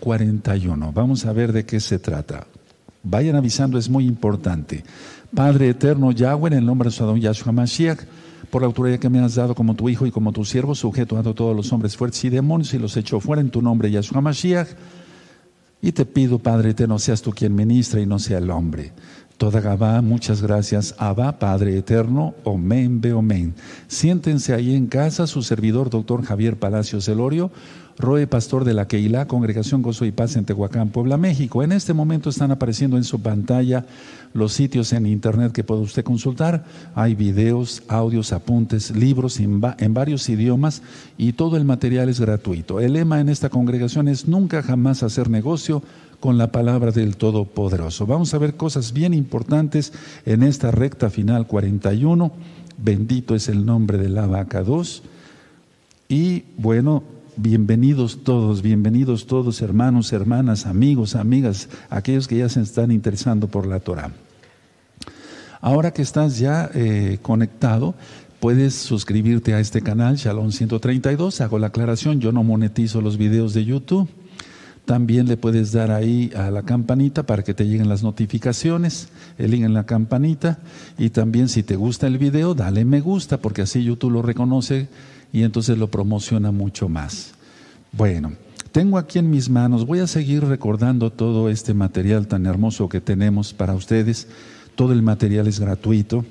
41. Vamos a ver de qué se trata. Vayan avisando, es muy importante. Padre eterno Yahweh, en el nombre de su Adón Yahshua Mashiach, por la autoridad que me has dado como tu hijo y como tu siervo, sujeto a todos los hombres fuertes y demonios, y los echo fuera en tu nombre, Yahshua Mashiach. Y te pido, Padre eterno, seas tú quien ministra y no sea el hombre. Toda Gabá, muchas gracias. Abba, Padre eterno, Omen, Be Omen. Siéntense ahí en casa, su servidor, doctor Javier Palacios Elorio, Roe, pastor de la Keilah, Congregación Gozo y Paz en Tehuacán, Puebla, México. En este momento están apareciendo en su pantalla los sitios en internet que puede usted consultar. Hay videos, audios, apuntes, libros en, en varios idiomas y todo el material es gratuito. El lema en esta congregación es nunca jamás hacer negocio con la palabra del Todopoderoso. Vamos a ver cosas bien importantes en esta recta final 41. Bendito es el nombre de la vaca 2. Y bueno, bienvenidos todos, bienvenidos todos, hermanos, hermanas, amigos, amigas, aquellos que ya se están interesando por la Torah. Ahora que estás ya eh, conectado, puedes suscribirte a este canal, Shalom 132. Hago la aclaración, yo no monetizo los videos de YouTube. También le puedes dar ahí a la campanita para que te lleguen las notificaciones, el link en la campanita. Y también si te gusta el video, dale me gusta, porque así YouTube lo reconoce y entonces lo promociona mucho más. Bueno, tengo aquí en mis manos, voy a seguir recordando todo este material tan hermoso que tenemos para ustedes. Todo el material es gratuito,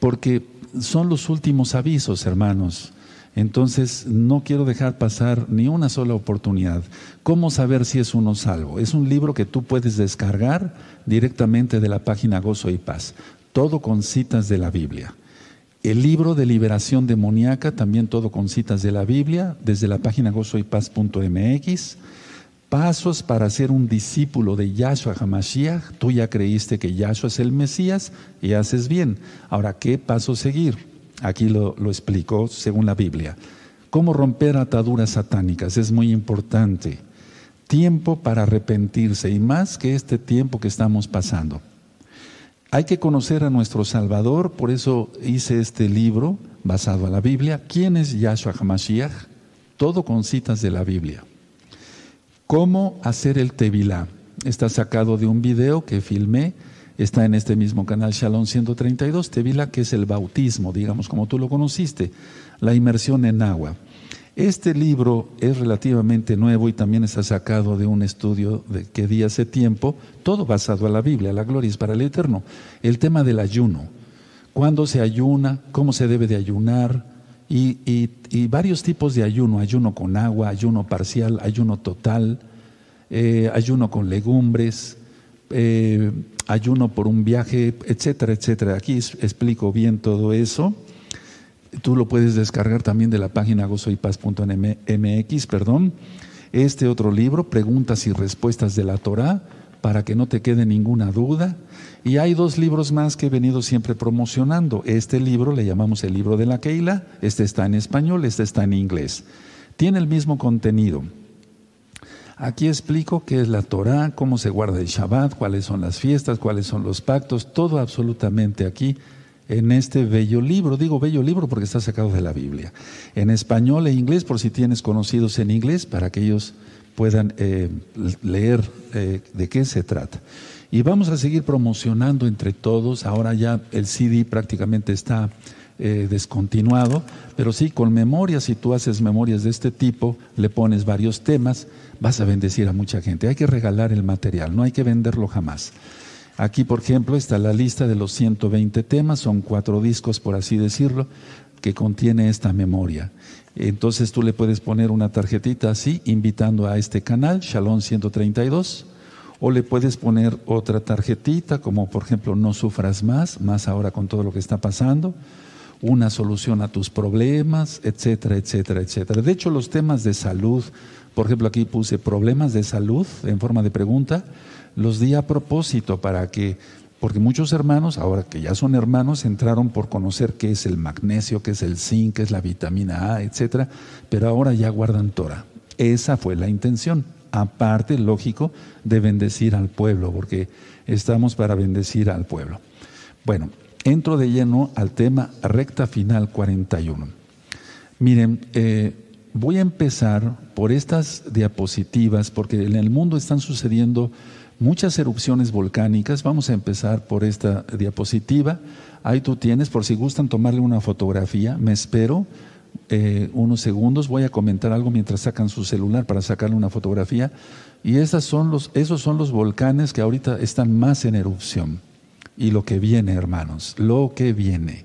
porque son los últimos avisos, hermanos. Entonces, no quiero dejar pasar ni una sola oportunidad. ¿Cómo saber si es uno salvo? Es un libro que tú puedes descargar directamente de la página Gozo y Paz, todo con citas de la Biblia. El libro de liberación demoníaca, también todo con citas de la Biblia, desde la página gozoypaz.mx. Pasos para ser un discípulo de Yahshua HaMashiach. Tú ya creíste que Yahshua es el Mesías y haces bien. Ahora, ¿qué paso seguir? Aquí lo, lo explicó según la Biblia. ¿Cómo romper ataduras satánicas? Es muy importante. Tiempo para arrepentirse y más que este tiempo que estamos pasando. Hay que conocer a nuestro Salvador, por eso hice este libro basado en la Biblia. ¿Quién es Yahshua HaMashiach? Todo con citas de la Biblia. ¿Cómo hacer el Tevilá? Está sacado de un video que filmé, está en este mismo canal Shalom 132, Tevilá, que es el bautismo, digamos, como tú lo conociste, la inmersión en agua. Este libro es relativamente nuevo y también está sacado de un estudio de que di hace tiempo, todo basado en la Biblia, la gloria es para el Eterno. El tema del ayuno, cuándo se ayuna, cómo se debe de ayunar y, varios tipos de ayuno, ayuno con agua, ayuno parcial, ayuno total, eh, ayuno con legumbres, eh, ayuno por un viaje, etcétera, etcétera. Aquí explico bien todo eso. Tú lo puedes descargar también de la página gozoypaz.mx, perdón. Este otro libro, Preguntas y Respuestas de la Torah, para que no te quede ninguna duda. Y hay dos libros más que he venido siempre promocionando. Este libro le llamamos el libro de la Keila, este está en español, este está en inglés. Tiene el mismo contenido. Aquí explico qué es la Torah, cómo se guarda el Shabbat, cuáles son las fiestas, cuáles son los pactos, todo absolutamente aquí en este bello libro. Digo bello libro porque está sacado de la Biblia. En español e inglés, por si tienes conocidos en inglés, para que ellos puedan eh, leer eh, de qué se trata. Y vamos a seguir promocionando entre todos. Ahora ya el CD prácticamente está eh, descontinuado, pero sí con memorias, si tú haces memorias de este tipo, le pones varios temas, vas a bendecir a mucha gente. Hay que regalar el material, no hay que venderlo jamás. Aquí, por ejemplo, está la lista de los 120 temas, son cuatro discos, por así decirlo, que contiene esta memoria. Entonces tú le puedes poner una tarjetita así, invitando a este canal, Shalom 132, o le puedes poner otra tarjetita, como por ejemplo, no sufras más, más ahora con todo lo que está pasando, una solución a tus problemas, etcétera, etcétera, etcétera. De hecho, los temas de salud, por ejemplo, aquí puse problemas de salud en forma de pregunta, los di a propósito para que, porque muchos hermanos, ahora que ya son hermanos, entraron por conocer qué es el magnesio, qué es el zinc, qué es la vitamina A, etcétera, pero ahora ya guardan Torah. Esa fue la intención. Aparte, lógico, de bendecir al pueblo, porque estamos para bendecir al pueblo. Bueno, entro de lleno al tema recta final 41. Miren, eh, voy a empezar por estas diapositivas, porque en el mundo están sucediendo muchas erupciones volcánicas. Vamos a empezar por esta diapositiva. Ahí tú tienes, por si gustan tomarle una fotografía, me espero eh, unos segundos, voy a comentar algo mientras sacan su celular para sacarle una fotografía. Y esas son los, esos son los volcanes que ahorita están más en erupción. Y lo que viene, hermanos, lo que viene.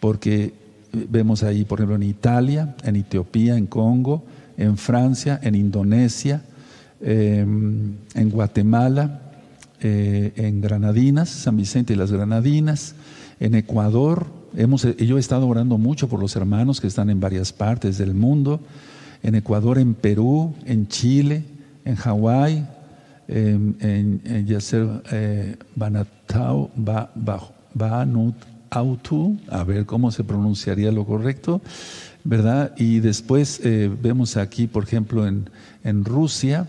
Porque vemos ahí, por ejemplo, en Italia, en Etiopía, en Congo, en Francia, en Indonesia, em, en Guatemala, eh, en Granadinas, San Vicente y las Granadinas, en Ecuador. Hemos, yo he estado orando mucho por los hermanos que están en varias partes del mundo, en Ecuador, en Perú, en Chile, en Hawái, en, en, en eh, Banatau, a ver cómo se pronunciaría lo correcto, ¿verdad? Y después eh, vemos aquí, por ejemplo, en, en Rusia,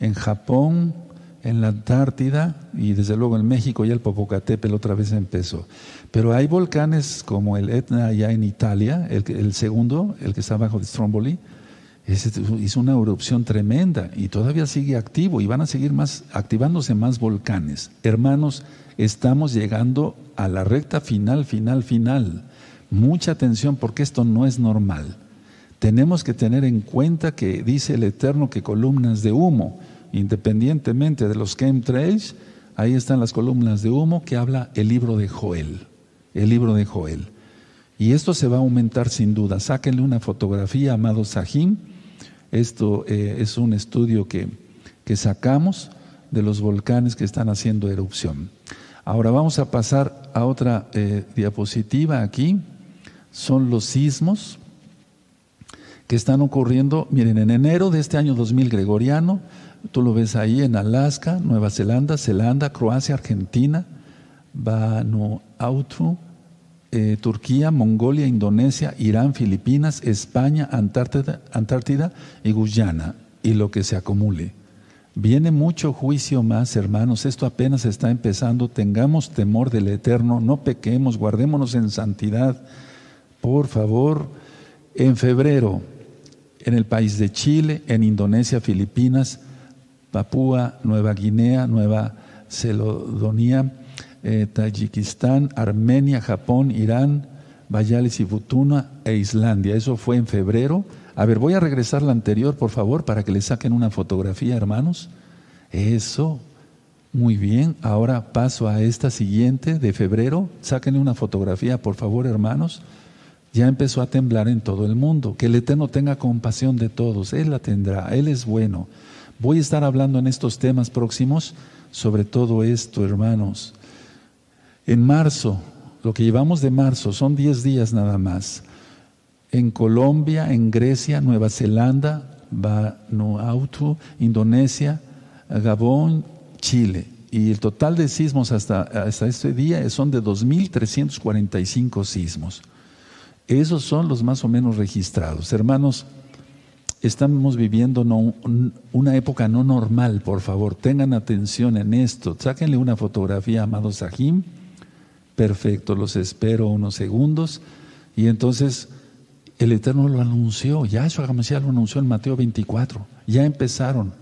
en Japón, en la Antártida y desde luego en México ya el Popocatépetl otra vez empezó. Pero hay volcanes como el Etna allá en Italia, el, el segundo, el que está abajo de Stromboli, hizo una erupción tremenda y todavía sigue activo y van a seguir más activándose más volcanes. Hermanos, estamos llegando a la recta final, final, final. Mucha atención porque esto no es normal. Tenemos que tener en cuenta que dice el Eterno que columnas de humo, independientemente de los chemtrails, ahí están las columnas de humo que habla el libro de Joel, el libro de Joel. Y esto se va a aumentar sin duda. Sáquenle una fotografía, amado Sahim. Esto eh, es un estudio que, que sacamos de los volcanes que están haciendo erupción. Ahora vamos a pasar a otra eh, diapositiva aquí. Son los sismos que están ocurriendo. Miren, en enero de este año 2000 gregoriano, tú lo ves ahí en Alaska, Nueva Zelanda, Zelanda, Croacia, Argentina, Vanuatu, eh, Turquía, Mongolia, Indonesia, Irán, Filipinas, España, Antártida, Antártida y Guyana, y lo que se acumule. Viene mucho juicio más, hermanos. Esto apenas está empezando. Tengamos temor del Eterno, no pequemos, guardémonos en santidad. Por favor, en febrero, en el país de Chile, en Indonesia, Filipinas, Papúa, Nueva Guinea, Nueva Celodonia, eh, Tayikistán, Armenia, Japón, Irán, Bayales y Futuna e Islandia. Eso fue en febrero. A ver, voy a regresar la anterior, por favor, para que le saquen una fotografía, hermanos. Eso. Muy bien. Ahora paso a esta siguiente de febrero. Sáquenle una fotografía, por favor, hermanos. Ya empezó a temblar en todo el mundo. Que el Eterno tenga compasión de todos. Él la tendrá. Él es bueno. Voy a estar hablando en estos temas próximos sobre todo esto, hermanos. En marzo, lo que llevamos de marzo son 10 días nada más en Colombia, en Grecia, Nueva Zelanda, Vanuatu, Indonesia, Gabón, Chile. Y el total de sismos hasta, hasta este día son de 2.345 sismos. Esos son los más o menos registrados. Hermanos, estamos viviendo una época no normal, por favor, tengan atención en esto. Sáquenle una fotografía, amado Sahim. Perfecto, los espero unos segundos. Y entonces el Eterno lo anunció, ya eso lo anunció en Mateo 24, ya empezaron,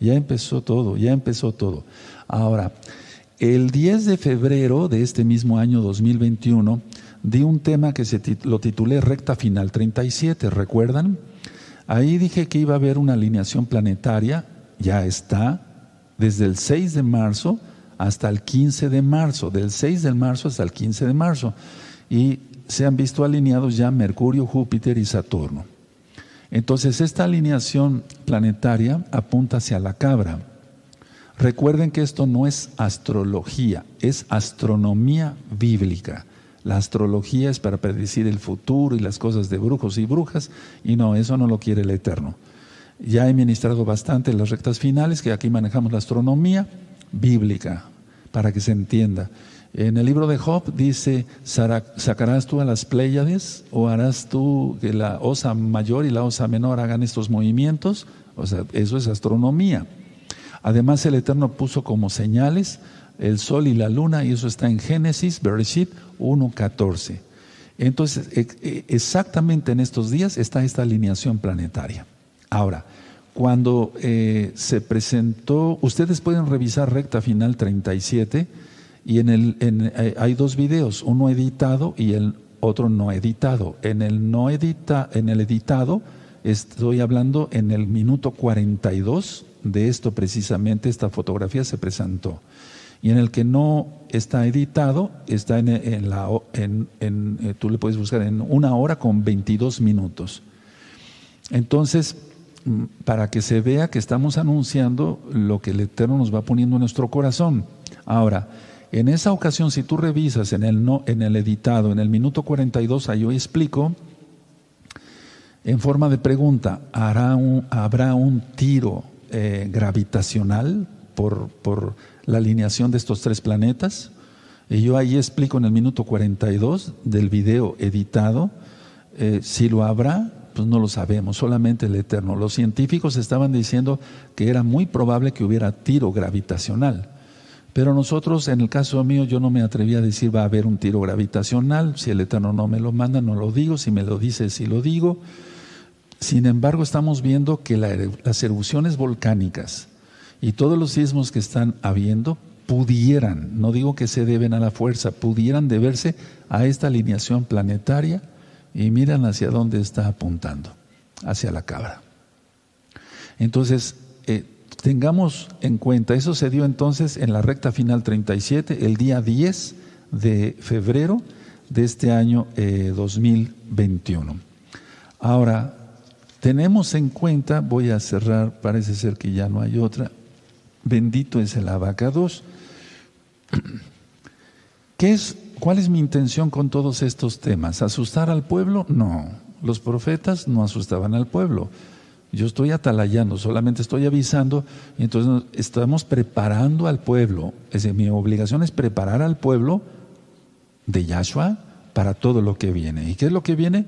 ya empezó todo, ya empezó todo. Ahora, el 10 de febrero de este mismo año 2021, di un tema que se lo titulé Recta Final 37, ¿recuerdan? Ahí dije que iba a haber una alineación planetaria, ya está, desde el 6 de marzo hasta el 15 de marzo, del 6 de marzo hasta el 15 de marzo. Y se han visto alineados ya Mercurio, Júpiter y Saturno. Entonces esta alineación planetaria apunta hacia la cabra. Recuerden que esto no es astrología, es astronomía bíblica. La astrología es para predecir el futuro y las cosas de brujos y brujas, y no, eso no lo quiere el Eterno. Ya he ministrado bastante las rectas finales, que aquí manejamos la astronomía bíblica, para que se entienda. En el libro de Job dice, ¿sacarás tú a las Pléyades o harás tú que la osa mayor y la osa menor hagan estos movimientos? O sea, eso es astronomía. Además, el Eterno puso como señales el sol y la luna, y eso está en Génesis, Bereshit 1.14. Entonces, e, e, exactamente en estos días está esta alineación planetaria. Ahora, cuando eh, se presentó, ustedes pueden revisar recta final 37 y en el, eh, hay dos videos, uno editado y el otro no editado. En el no edita, en el editado estoy hablando en el minuto 42 de esto precisamente, esta fotografía se presentó. Y en el que no está editado, está en, la, en, eh, tú le puedes buscar en una hora con 22 minutos. Entonces, mm, para que se vea que estamos anunciando lo que el Eterno nos va poniendo en nuestro corazón. Ahora, en esa ocasión, si tú revisas en el, no, en el editado, en el minuto 42, ahí yo explico, en forma de pregunta, ¿habrá un tiro eh, gravitacional por, por la alineación de estos tres planetas? Y yo ahí explico en el minuto 42 del video editado, eh, si lo habrá, pues no lo sabemos, solamente el Eterno. Los científicos estaban diciendo que era muy probable que hubiera tiro gravitacional. Pero nosotros, en el caso mío, yo no me atreví a decir va a haber un tiro gravitacional. Si el Eterno no me lo manda, no lo digo. Si me lo dice, sí lo digo. Sin embargo, estamos viendo que las erupciones volcánicas y todos los sismos que están habiendo pudieran, no digo que se deben a la fuerza, pudieran deberse a esta alineación planetaria y miran hacia dónde está apuntando, hacia la cabra. Entonces, eh, Tengamos en cuenta, eso se dio entonces en la recta final 37, el día 10 de febrero de este año 2021. Eh, Ahora, tenemos en cuenta, voy a cerrar, parece ser que ya no hay otra, bendito es el abacados. ¿Qué es, ¿Cuál es mi intención con todos estos temas? ¿Asustar al pueblo? No, los profetas no asustaban al pueblo yo estoy atalayando, solamente estoy avisando y entonces estamos preparando al pueblo. Es mi obligación es preparar al pueblo de Yahshua para todo lo que viene. ¿Y qué es lo que viene?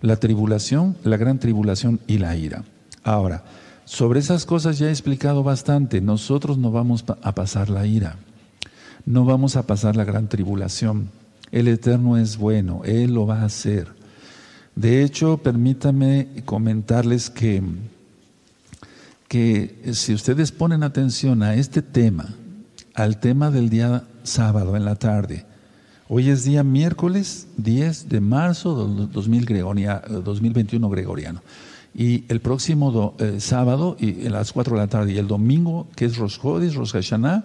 La tribulación, la gran tribulación y la ira. Ahora, sobre esas cosas ya he explicado bastante. Nosotros no vamos a pasar la ira, no vamos a pasar la gran tribulación. El Eterno es bueno, Él lo va a hacer. De hecho, permítame comentarles que, que si ustedes ponen atención a este tema, al tema del día sábado en la tarde, hoy es día miércoles 10 de marzo del 2021 gregoriano. Y el próximo eh, sábado, y a las 4 de la tarde, y el domingo, que es Rosh Chodesh, Rosh Hashanah,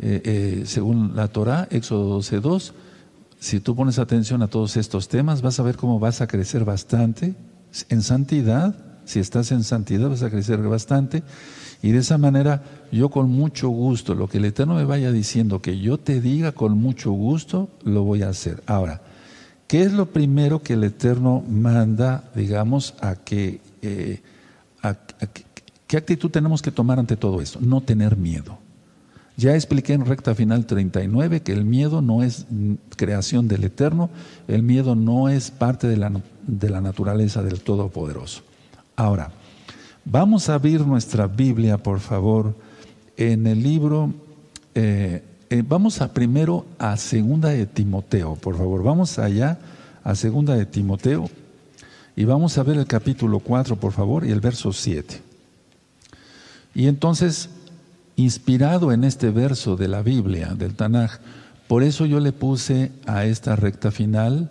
eh, eh, según la Torah, Éxodo 12.2, si tú pones atención a todos estos temas, vas a ver cómo vas a crecer bastante en santidad. Si estás en santidad, vas a crecer bastante. Y de esa manera, yo con mucho gusto, lo que el Eterno me vaya diciendo, que yo te diga con mucho gusto, lo voy a hacer. Ahora, ¿qué es lo primero que el Eterno manda, digamos, a que... Eh, ¿Qué actitud tenemos que tomar ante todo esto? No tener miedo. Ya expliqué en recta final 39 que el miedo no es creación del Eterno, el miedo no es parte de la, de la naturaleza del Todopoderoso. Ahora, vamos a abrir nuestra Biblia, por favor, en el libro, eh, eh, vamos a primero a Segunda de Timoteo, por favor, vamos allá a Segunda de Timoteo y vamos a ver el capítulo 4, por favor, y el verso 7. Y entonces inspirado en este verso de la Biblia, del Tanaj. Por eso yo le puse a esta recta final,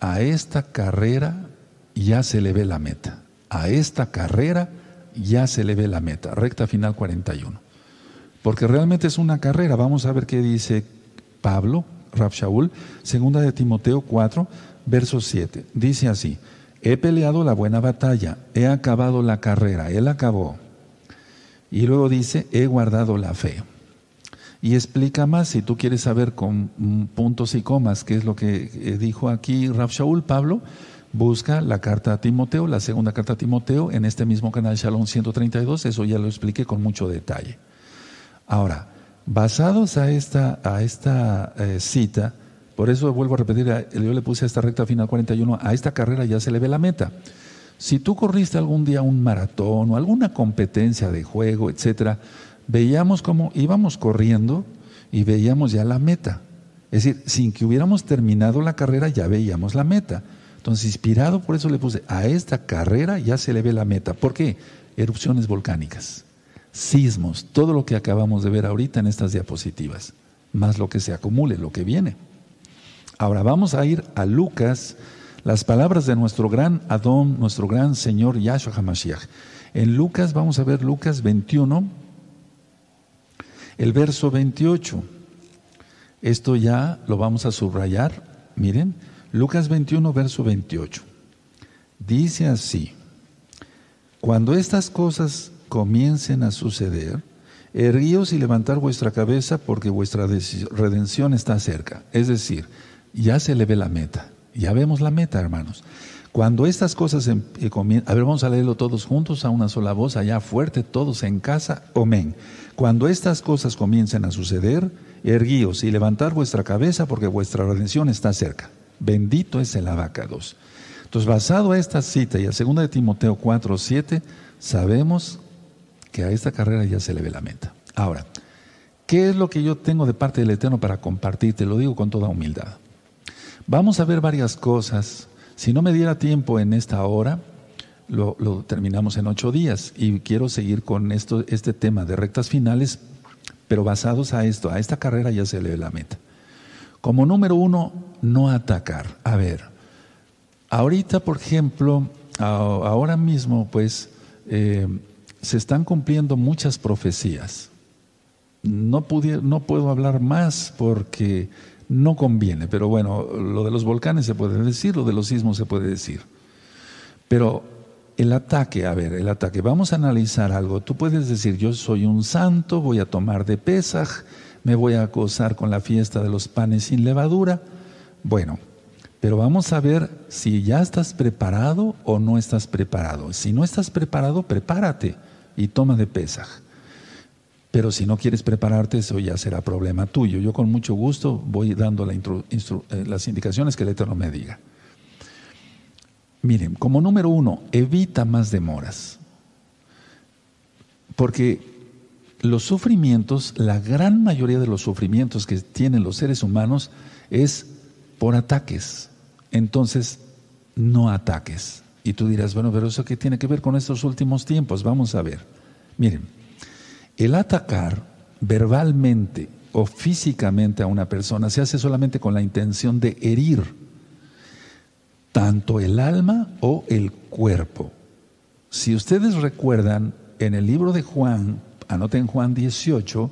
a esta carrera ya se le ve la meta. A esta carrera ya se le ve la meta. Recta final 41. Porque realmente es una carrera. Vamos a ver qué dice Pablo, Rab Shaul, segunda de Timoteo 4, verso 7. Dice así: He peleado la buena batalla, he acabado la carrera, él acabó y luego dice, he guardado la fe. Y explica más, si tú quieres saber con puntos y comas qué es lo que eh, dijo aquí Raf Shaul Pablo, busca la carta a Timoteo, la segunda carta a Timoteo, en este mismo canal Shalom 132, eso ya lo expliqué con mucho detalle. Ahora, basados a esta, a esta eh, cita, por eso vuelvo a repetir, yo le puse a esta recta final 41, a esta carrera ya se le ve la meta. Si tú corriste algún día un maratón o alguna competencia de juego, etcétera, veíamos cómo íbamos corriendo y veíamos ya la meta. Es decir, sin que hubiéramos terminado la carrera ya veíamos la meta. Entonces, inspirado por eso le puse, a esta carrera ya se le ve la meta. ¿Por qué? Erupciones volcánicas, sismos, todo lo que acabamos de ver ahorita en estas diapositivas, más lo que se acumule, lo que viene. Ahora vamos a ir a Lucas, las palabras de nuestro gran Adón, nuestro gran Señor Yahshua HaMashiach. En Lucas, vamos a ver Lucas 21, el verso 28. Esto ya lo vamos a subrayar. Miren, Lucas 21, verso 28. Dice así, cuando estas cosas comiencen a suceder, erguíos y levantar vuestra cabeza porque vuestra redención está cerca. Es decir, ya se le ve la meta. Ya vemos la meta, hermanos. Cuando estas cosas em, eh, comienzan, a ver, vamos a leerlo todos juntos a una sola voz, allá fuerte, todos en casa, amén. Cuando estas cosas comiencen a suceder, erguíos y levantar vuestra cabeza porque vuestra redención está cerca. Bendito es el abacados. Entonces, basado a esta cita y a 2 de Timoteo 4, 7, sabemos que a esta carrera ya se le ve la meta. Ahora, ¿qué es lo que yo tengo de parte del Eterno para compartirte? Lo digo con toda humildad. Vamos a ver varias cosas si no me diera tiempo en esta hora, lo, terminamos en ocho días y quiero seguir con esto, este tema de rectas finales, pero basados a esto, a esta carrera ya se le ve la meta. Como número uno, no atacar. A ver, ahorita, por ejemplo, ahora mismo, pues, eh, se están cumpliendo muchas profecías. No, no puedo hablar más porque no conviene, pero bueno, lo de los volcanes se puede decir, lo de los sismos se puede decir. Pero el ataque, a ver, el ataque, vamos a analizar algo. Tú puedes decir, yo soy un santo, voy a tomar de Pesaj, me voy a acosar con la fiesta de los panes sin levadura. Bueno, pero vamos a ver si ya estás preparado o no estás preparado. Si no estás preparado, prepárate y toma de Pesaj. Pero si no quieres prepararte, eso ya será problema tuyo. Yo con mucho gusto voy dando eh, las indicaciones que el Eterno me diga. Miren, como número uno, evita más demoras. Porque los sufrimientos, la gran mayoría de los sufrimientos que tienen los seres humanos es por ataques. Entonces, no ataques. Y tú dirás, bueno, pero eso qué tiene que ver con estos últimos tiempos? Vamos a ver. Miren, el atacar verbalmente o físicamente a una persona se hace solamente con la intención de herir tanto el alma o el cuerpo. Si ustedes recuerdan, en el libro de Juan, anoten Juan 18,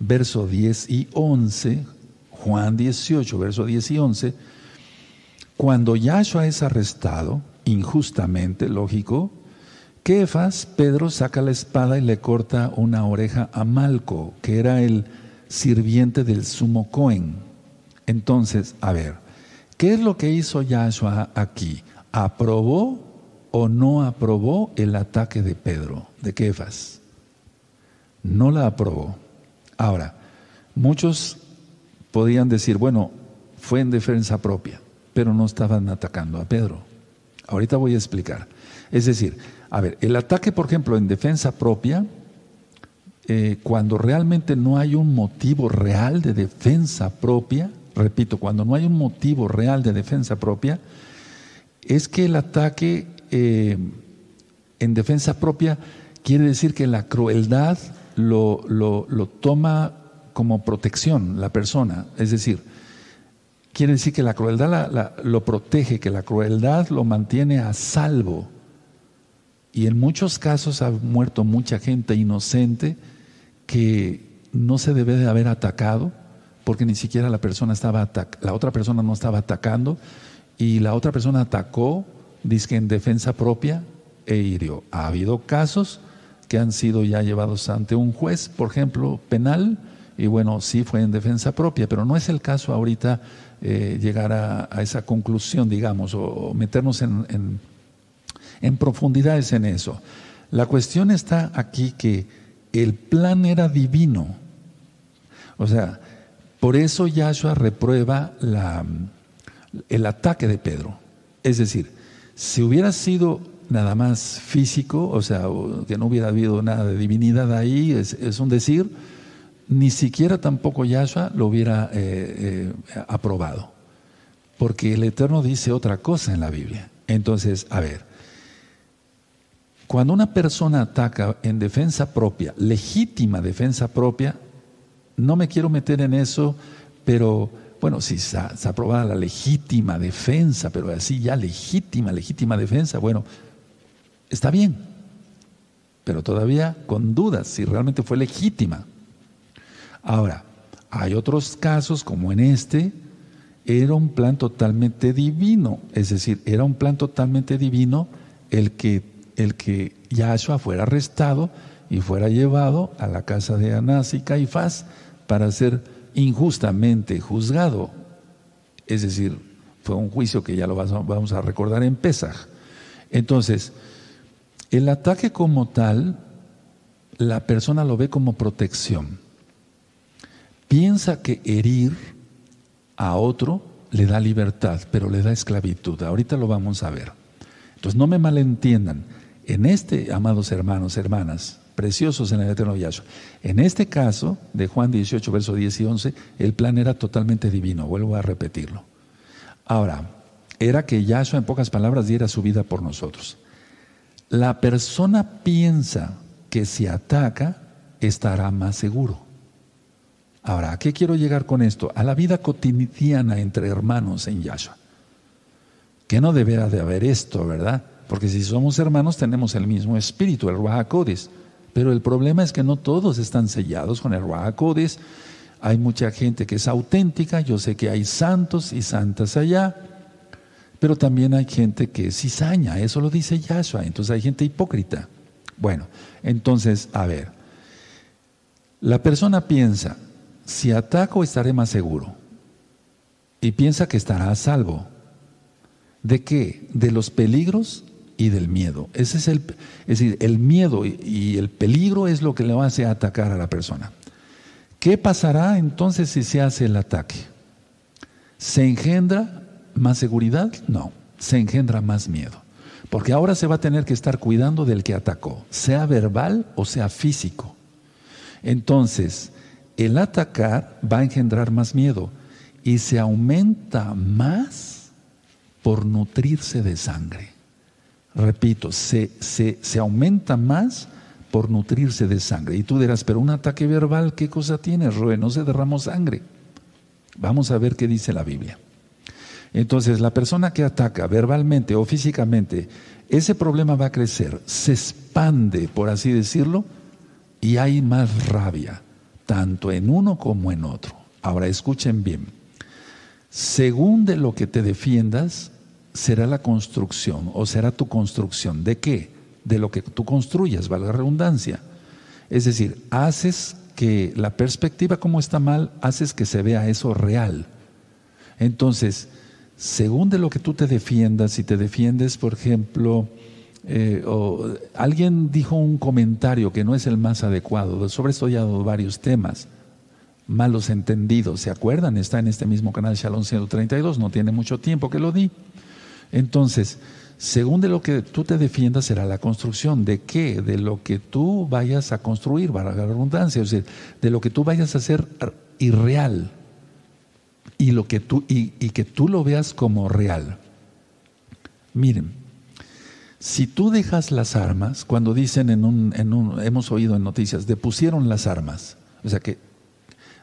verso 10 y 11, Juan 18, verso 10 y 11, cuando Yahshua es arrestado, injustamente, lógico, Kefas, Pedro saca la espada y le corta una oreja a Malco, que era el sirviente del sumo Cohen. Entonces, a ver, ¿qué es lo que hizo Yahshua aquí? ¿Aprobó o no aprobó el ataque de Pedro, de Kefas? No la aprobó. Ahora, muchos podían decir, bueno, fue en defensa propia, pero no estaban atacando a Pedro. Ahorita voy a explicar. Es decir, a ver, el ataque, por ejemplo, en defensa propia, eh, cuando realmente no hay un motivo real de defensa propia, repito, cuando no hay un motivo real de defensa propia, es que el ataque eh, en defensa propia quiere decir que la crueldad lo, toma como protección la persona, es decir, quiere decir que la crueldad lo protege, que la crueldad lo mantiene a salvo. Y en muchos casos ha muerto mucha gente inocente que no se debe de haber atacado porque ni siquiera la persona estaba la otra persona no estaba atacando y la otra persona atacó, dice en defensa propia e hirió. Ha habido casos que han sido ya llevados ante un juez, por ejemplo, penal, y bueno, sí fue en defensa propia, pero no es el caso ahorita eh, llegar a, esa conclusión, digamos, o, meternos en profundidades en eso. La cuestión está aquí que el plan era divino. O sea, por eso Yahshua reprueba el ataque de Pedro. Es decir, si hubiera sido nada más físico, o sea, que no hubiera habido nada de divinidad ahí, es, un decir, ni siquiera tampoco Yahshua lo hubiera eh, eh, aprobado. Porque el Eterno dice otra cosa en la Biblia. Entonces, a ver, cuando una persona ataca en defensa propia, legítima defensa propia, no me quiero meter en eso, pero bueno, si se, se aprobada la legítima defensa, pero así ya legítima, legítima defensa, bueno, está bien, pero todavía con dudas si realmente fue legítima. Ahora, hay otros casos como en este, era un plan totalmente divino, es decir, era un plan totalmente divino el que, el que Yahshua fuera arrestado y fuera llevado a la casa de Anás y Caifás para ser injustamente juzgado. Es decir, fue un juicio que ya lo vamos a recordar en Pesach. Entonces, el ataque como tal, la persona lo ve como protección. Piensa que herir a otro le da libertad, pero le da esclavitud. Ahorita lo vamos a ver. Entonces no me malentiendan. En este, amados hermanos, hermanas, preciosos en el eterno Yahshua, en este caso de Juan 18, verso 10 y 11, el plan era totalmente divino. Vuelvo a repetirlo. Ahora, era que Yahshua, en pocas palabras, diera su vida por nosotros. La persona piensa que si ataca, estará más seguro. Ahora, ¿a qué quiero llegar con esto? A la vida cotidiana entre hermanos en Yahshua. Que no deberá de haber esto, ¿verdad? Porque si somos hermanos tenemos el mismo espíritu, el Ruach Pero el problema es que no todos están sellados con el Ruach Hay mucha gente que es auténtica, yo sé que hay santos y santas allá, pero también hay gente que es cizaña, eso lo dice Yahshua, entonces hay gente hipócrita. Bueno, entonces, a ver, la persona piensa, si ataco estaré más seguro. Y piensa que estará a salvo. ¿De qué? De los peligros y del miedo. Ese es el, es decir, el miedo y el peligro es lo que le hace atacar a la persona. ¿Qué pasará entonces si se hace el ataque? ¿Se engendra más seguridad? No, se engendra más miedo. Porque ahora se va a tener que estar cuidando del que atacó, sea verbal o sea físico. Entonces, el atacar va a engendrar más miedo y se aumenta más por nutrirse de sangre. Repito, se, se, aumenta más por nutrirse de sangre. Y tú dirás, pero un ataque verbal, ¿qué cosa tiene, Roe? No se derramó sangre. Vamos a ver qué dice la Biblia. Entonces, la persona que ataca verbalmente o físicamente, ese problema va a crecer, se expande, por así decirlo, y hay más rabia tanto en uno como en otro. Ahora escuchen bien. Según de lo que te defiendas, será la construcción o será tu construcción. ¿De qué? De lo que tú construyas, valga la redundancia. Es decir, haces que la perspectiva como está mal, haces que se vea eso real. Entonces, según de lo que tú te defiendas, si te defiendes, por ejemplo, eh, o, alguien dijo un comentario que no es el más adecuado, sobre esto ya varios temas, malos entendidos, ¿se acuerdan? Está en este mismo canal Shalom 132, no tiene mucho tiempo que lo di. Entonces, según de lo que tú te defiendas será la construcción. ¿De qué? De lo que tú vayas a construir, para la redundancia, o sea, de lo que tú vayas a hacer irreal y, lo que tú, y, y que tú lo veas como real. Miren, si tú dejas las armas, cuando dicen en un, en un, hemos oído en noticias, depusieron las armas, o sea que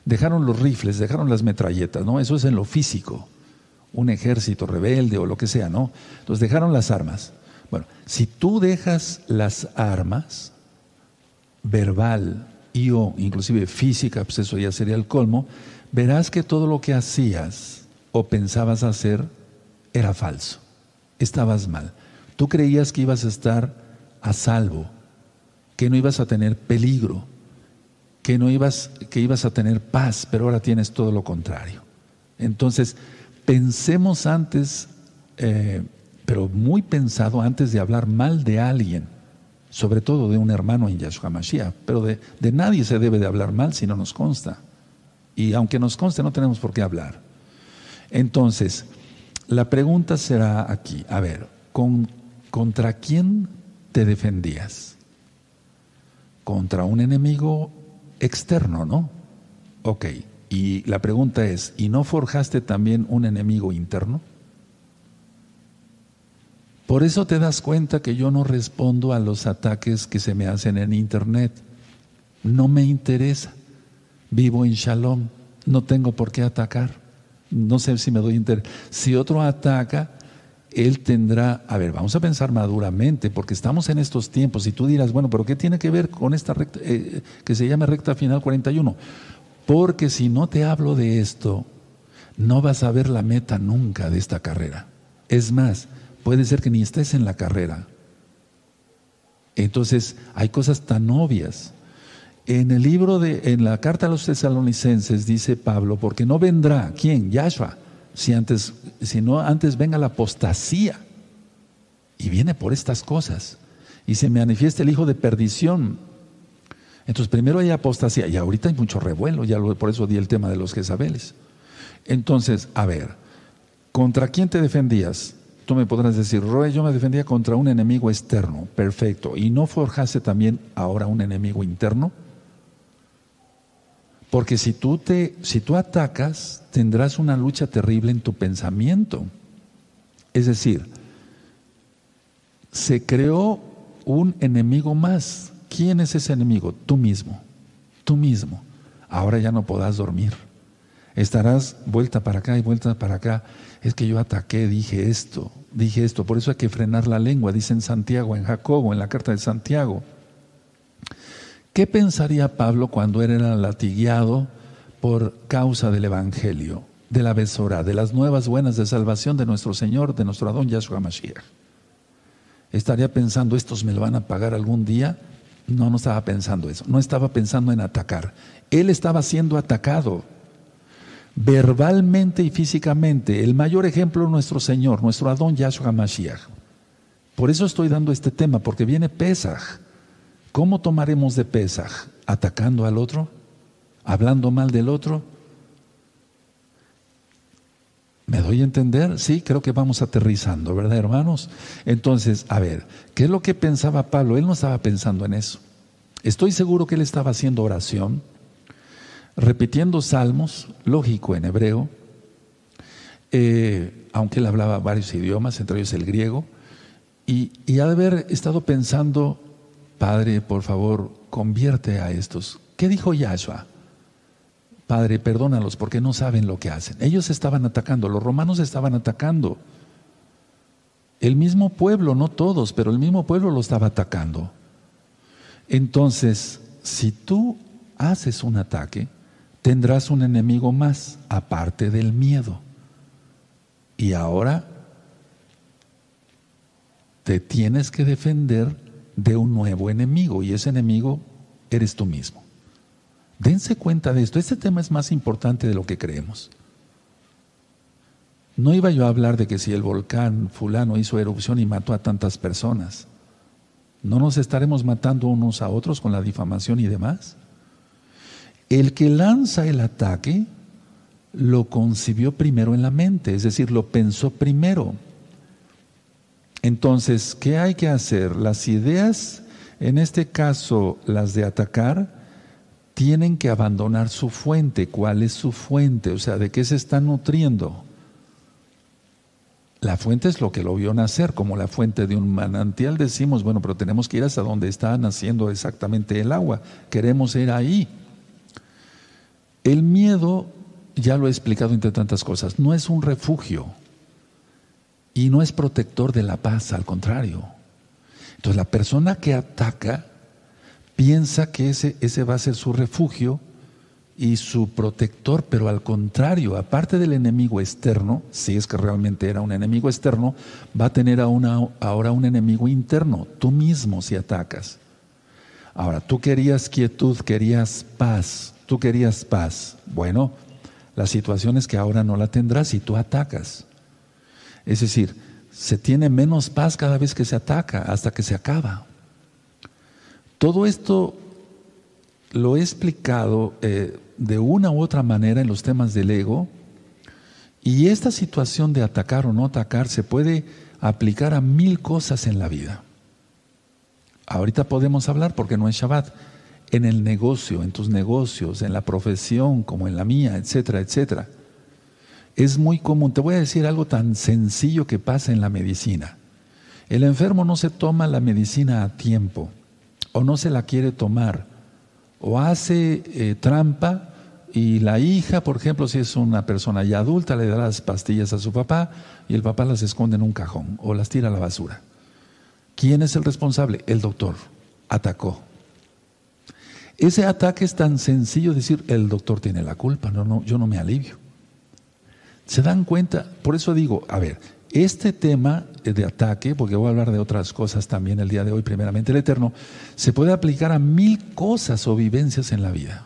dejaron los rifles, dejaron las metralletas, ¿no? Eso es en lo físico, un ejército rebelde o lo que sea, ¿no? Entonces dejaron las armas. Bueno, si tú dejas las armas, verbal y o inclusive física, pues eso ya sería el colmo, verás que todo lo que hacías o pensabas hacer era falso, estabas mal. Tú creías que ibas a estar a salvo, que no ibas a tener peligro, que no ibas, que ibas a tener paz, pero ahora tienes todo lo contrario. Entonces, pensemos antes, eh, pero muy pensado antes de hablar mal de alguien, sobre todo de un hermano en Yahshua Mashiach, pero de, de nadie se debe de hablar mal si no nos consta. Y aunque nos conste, no tenemos por qué hablar. Entonces, la pregunta será aquí, a ver, ¿con ¿Contra quién te defendías? Contra un enemigo externo, ¿no? Ok, y la pregunta es, ¿y no forjaste también un enemigo interno? Por eso te das cuenta que yo no respondo a los ataques que se me hacen en Internet. No me interesa. Vivo en shalom. No tengo por qué atacar. No sé si me doy interés. Si otro ataca, él tendrá, a ver, vamos a pensar maduramente, porque estamos en estos tiempos y tú dirás, bueno, pero ¿qué tiene que ver con esta recta eh, que se llama recta final 41? Porque si no te hablo de esto, no vas a ver la meta nunca de esta carrera. Es más, puede ser que ni estés en la carrera. Entonces, hay cosas tan obvias. En el libro de, en la carta a los tesalonicenses dice Pablo, porque no vendrá, ¿quién? Yahshua, si antes, si no antes venga la apostasía. Y viene por estas cosas. Y se manifiesta el hijo de perdición. Entonces, primero hay apostasía, y ahorita hay mucho revuelo, ya por eso di el tema de los Jezabeles. Entonces, a ver, ¿contra quién te defendías? Tú me podrás decir, Roy, yo me defendía contra un enemigo externo. Perfecto. ¿Y no forjaste también ahora un enemigo interno? Porque si tú, te, si tú atacas, tendrás una lucha terrible en tu pensamiento. Es decir, se creó un enemigo más. ¿Quién es ese enemigo? Tú mismo. Tú mismo. Ahora ya no podrás dormir. Estarás vuelta para acá y vuelta para acá. Es que yo ataqué, dije esto, dije esto, por eso hay que frenar la lengua, dice en Santiago, en Jacobo, en la carta de Santiago. ¿Qué pensaría Pablo cuando era latigueado por causa del Evangelio, de la besora, de las nuevas buenas de salvación de nuestro Señor, de nuestro Adón Yahshua Mashiach? ¿Estaría pensando, estos me lo van a pagar algún día? No, no estaba pensando eso, no estaba pensando en atacar. Él estaba siendo atacado verbalmente y físicamente. El mayor ejemplo es nuestro Señor, nuestro Adón Yahshua Mashiach. Por eso estoy dando este tema, porque viene Pesach. ¿Cómo tomaremos de Pesach? ¿Atacando al otro? ¿Hablando mal del otro? ¿Me doy a entender? Sí, creo que vamos aterrizando, ¿verdad, hermanos? Entonces, a ver, ¿qué es lo que pensaba Pablo? Él no estaba pensando en eso. Estoy seguro que él estaba haciendo oración repitiendo salmos, lógico en hebreo, eh, aunque él hablaba varios idiomas, entre ellos el griego, y, y ha de haber estado pensando, Padre, por favor, convierte a estos. ¿Qué dijo Yahshua? Padre, perdónalos porque no saben lo que hacen. Ellos estaban atacando, los romanos estaban atacando. El mismo pueblo, no todos, pero el mismo pueblo lo estaba atacando. Entonces, si tú haces un ataque, tendrás un enemigo más, aparte del miedo. Y ahora te tienes que defender de un nuevo enemigo, y ese enemigo eres tú mismo. Dense cuenta de esto, este tema es más importante de lo que creemos. No iba yo a hablar de que si el volcán fulano hizo erupción y mató a tantas personas, ¿no nos estaremos matando unos a otros con la difamación y demás? El que lanza el ataque lo concibió primero en la mente, es decir, lo pensó primero. Entonces, ¿qué hay que hacer? Las ideas, en este caso las de atacar, tienen que abandonar su fuente. ¿Cuál es su fuente? O sea, ¿de qué se están nutriendo? La fuente es lo que lo vio nacer, como la fuente de un manantial decimos, bueno, pero tenemos que ir hasta donde está naciendo exactamente el agua. Queremos ir ahí. El miedo, ya lo he explicado entre tantas cosas, no es un refugio y no es protector de la paz, al contrario. Entonces la persona que ataca piensa que ese, ese va a ser su refugio y su protector, pero al contrario, aparte del enemigo externo, si es que realmente era un enemigo externo, va a tener ahora un enemigo interno, tú mismo si atacas. Ahora, tú querías quietud, querías paz, Tú querías paz. Bueno, la situación es que ahora no la tendrás y tú atacas. Es decir, se tiene menos paz cada vez que se ataca, hasta que se acaba. Todo esto lo he explicado eh, de una u otra manera en los temas del ego y esta situación de atacar o no atacar se puede aplicar a mil cosas en la vida. Ahorita podemos hablar porque no es Shabbat en el negocio, en tus negocios, en la profesión como en la mía, etcétera, etcétera. Es muy común. Te voy a decir algo tan sencillo que pasa en la medicina. El enfermo no se toma la medicina a tiempo o no se la quiere tomar o hace eh, trampa y la hija, por ejemplo, si es una persona ya adulta, le da las pastillas a su papá y el papá las esconde en un cajón o las tira a la basura. ¿Quién es el responsable? El doctor. Atacó. Ese ataque es tan sencillo decir, el doctor tiene la culpa, no, no, yo no me alivio. ¿Se dan cuenta? Por eso digo, a ver, este tema de ataque, porque voy a hablar de otras cosas también el día de hoy, primeramente el Eterno, se puede aplicar a mil cosas o vivencias en la vida.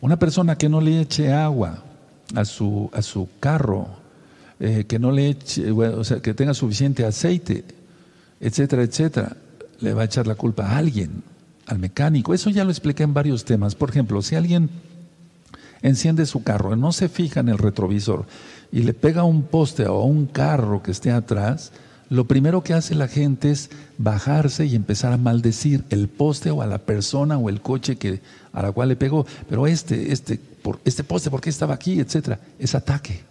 Una persona que no le eche agua a su, a su carro, eh, que no le eche, o sea, que tenga suficiente aceite, etcétera, etcétera, le va a echar la culpa a alguien al mecánico. Eso ya lo expliqué en varios temas. Por ejemplo, si alguien enciende su carro, no se fija en el retrovisor y le pega un poste o un carro que esté atrás, lo primero que hace la gente es bajarse y empezar a maldecir el poste o a la persona o el coche que, a la cual le pegó. Pero este, este, por, este poste, ¿por qué estaba aquí? Etcétera. Es ataque.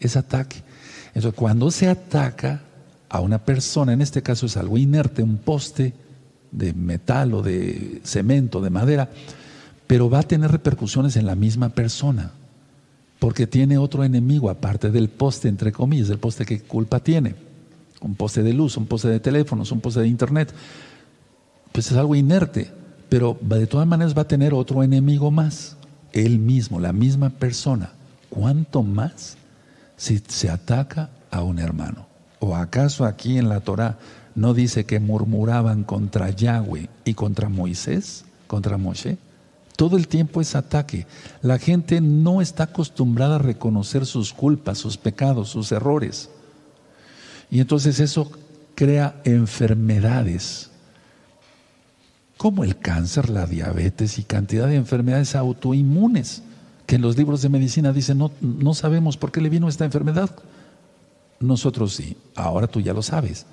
Es ataque. Entonces, cuando se ataca a una persona, en este caso es algo inerte, un poste, de metal o de cemento, de madera, pero va a tener repercusiones en la misma persona, porque tiene otro enemigo aparte del poste, entre comillas, el poste que culpa tiene, un poste de luz, un poste de teléfonos, un poste de internet, pues es algo inerte, pero de todas maneras va a tener otro enemigo más, él mismo, la misma persona. ¿Cuánto más si se ataca a un hermano? ¿O acaso aquí en la Torah ¿No dice que murmuraban contra Yahweh y contra Moisés, contra Moshe? Todo el tiempo es ataque. La gente no está acostumbrada a reconocer sus culpas, sus pecados, sus errores. Y entonces eso crea enfermedades, como el cáncer, la diabetes y cantidad de enfermedades autoinmunes, que en los libros de medicina dicen, no, no sabemos por qué le vino esta enfermedad. Nosotros sí, ahora tú ya lo sabes.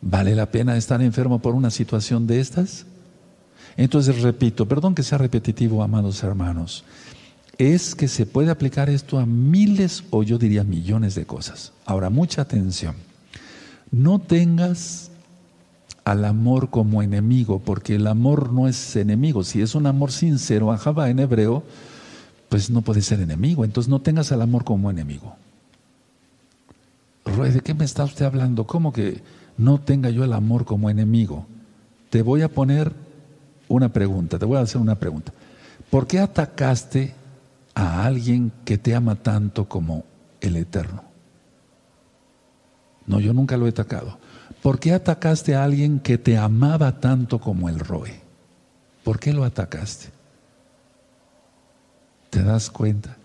¿Vale la pena estar enfermo por una situación de estas? Entonces repito, perdón que sea repetitivo, amados hermanos, es que se puede aplicar esto a miles o yo diría millones de cosas. Ahora, mucha atención. No tengas al amor como enemigo, porque el amor no es enemigo. Si es un amor sincero, ajaba en hebreo, pues no puede ser enemigo. Entonces no tengas al amor como enemigo. Roy, ¿de qué me está usted hablando? ¿Cómo que no tenga yo el amor como enemigo. Te voy a poner una pregunta, te voy a hacer una pregunta. ¿Por qué atacaste a alguien que te ama tanto como el Eterno? No, yo nunca lo he atacado. ¿Por qué atacaste a alguien que te amaba tanto como el Roe? ¿Por qué lo atacaste? ¿Te das cuenta?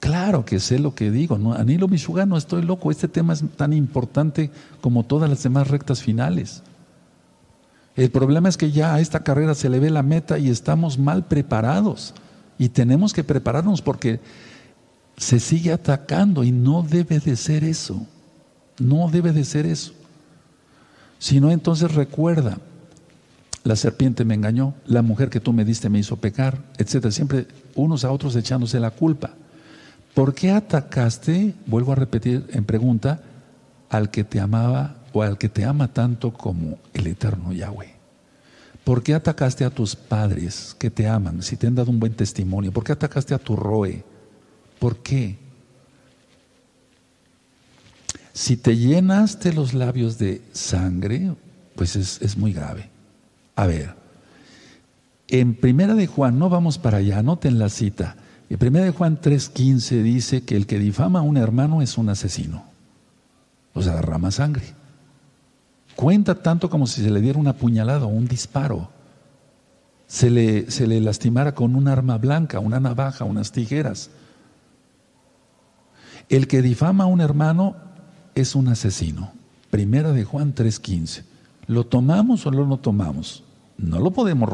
Claro que sé lo que digo, ¿no? Anilo Mishuga, no estoy loco, este tema es tan importante como todas las demás rectas finales. El problema es que ya a esta carrera se le ve la meta y estamos mal preparados. Y tenemos que prepararnos porque se sigue atacando y no debe de ser eso. No debe de ser eso. Si no, entonces recuerda, la serpiente me engañó, la mujer que tú me diste me hizo pecar, etcétera. Siempre unos a otros echándose la culpa. ¿Por qué atacaste, vuelvo a repetir en pregunta, al que te amaba o al que te ama tanto como el eterno Yahweh? ¿Por qué atacaste a tus padres que te aman, si te han dado un buen testimonio? ¿Por qué atacaste a tu roe? ¿Por qué? Si te llenaste los labios de sangre, pues es, es muy grave. A ver, en Primera de Juan, no vamos para allá, anoten la cita. Y 1 Juan 3:15 dice que el que difama a un hermano es un asesino. O sea, derrama sangre. Cuenta tanto como si se le diera una puñalada o un disparo. Se le, se le lastimara con un arma blanca, una navaja, unas tijeras. El que difama a un hermano es un asesino. Primera de Juan 3:15. ¿Lo tomamos o no lo tomamos? No lo podemos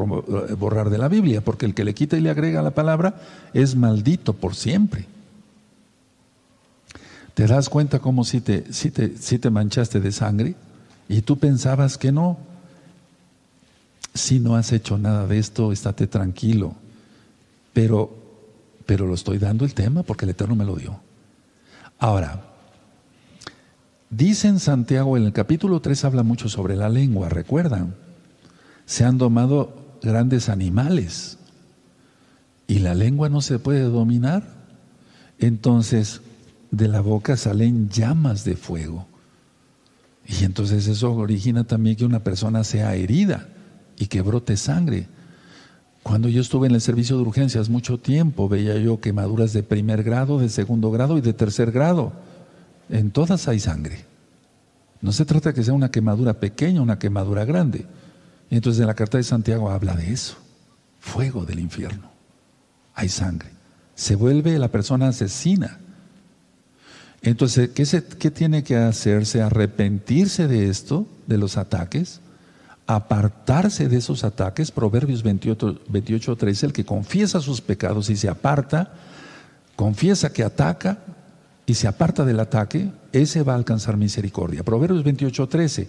eh, borrar de la Biblia, porque el que le quita y le agrega la palabra es maldito por siempre. ¿Te das cuenta cómo si te, si te, si te manchaste de sangre y tú pensabas que no? si no has hecho nada de esto, estate tranquilo. Pero, pero lo estoy dando el tema porque el Eterno me lo dio. Ahora, dice en Santiago, en el capítulo 3 habla mucho sobre la lengua, recuerdan. Se han domado grandes animales y la lengua no se puede dominar. Entonces, de la boca salen llamas de fuego. Y entonces eso origina también que una persona sea herida y que brote sangre. Cuando yo estuve en el servicio de urgencias mucho tiempo, veía yo quemaduras de primer grado, de segundo grado y de tercer grado. En todas hay sangre. No se trata que sea una quemadura pequeña, una quemadura grande. entonces en la carta de Santiago habla de eso. Fuego del infierno. Hay sangre. Se vuelve la persona asesina. Entonces, ¿qué, ¿qué, tiene que hacerse? Arrepentirse de esto, de los ataques, apartarse de esos ataques. Proverbios 28, 28 13, el que confiesa sus pecados y se aparta, confiesa que ataca y se aparta del ataque, ese va a alcanzar misericordia. Proverbios 28, 13.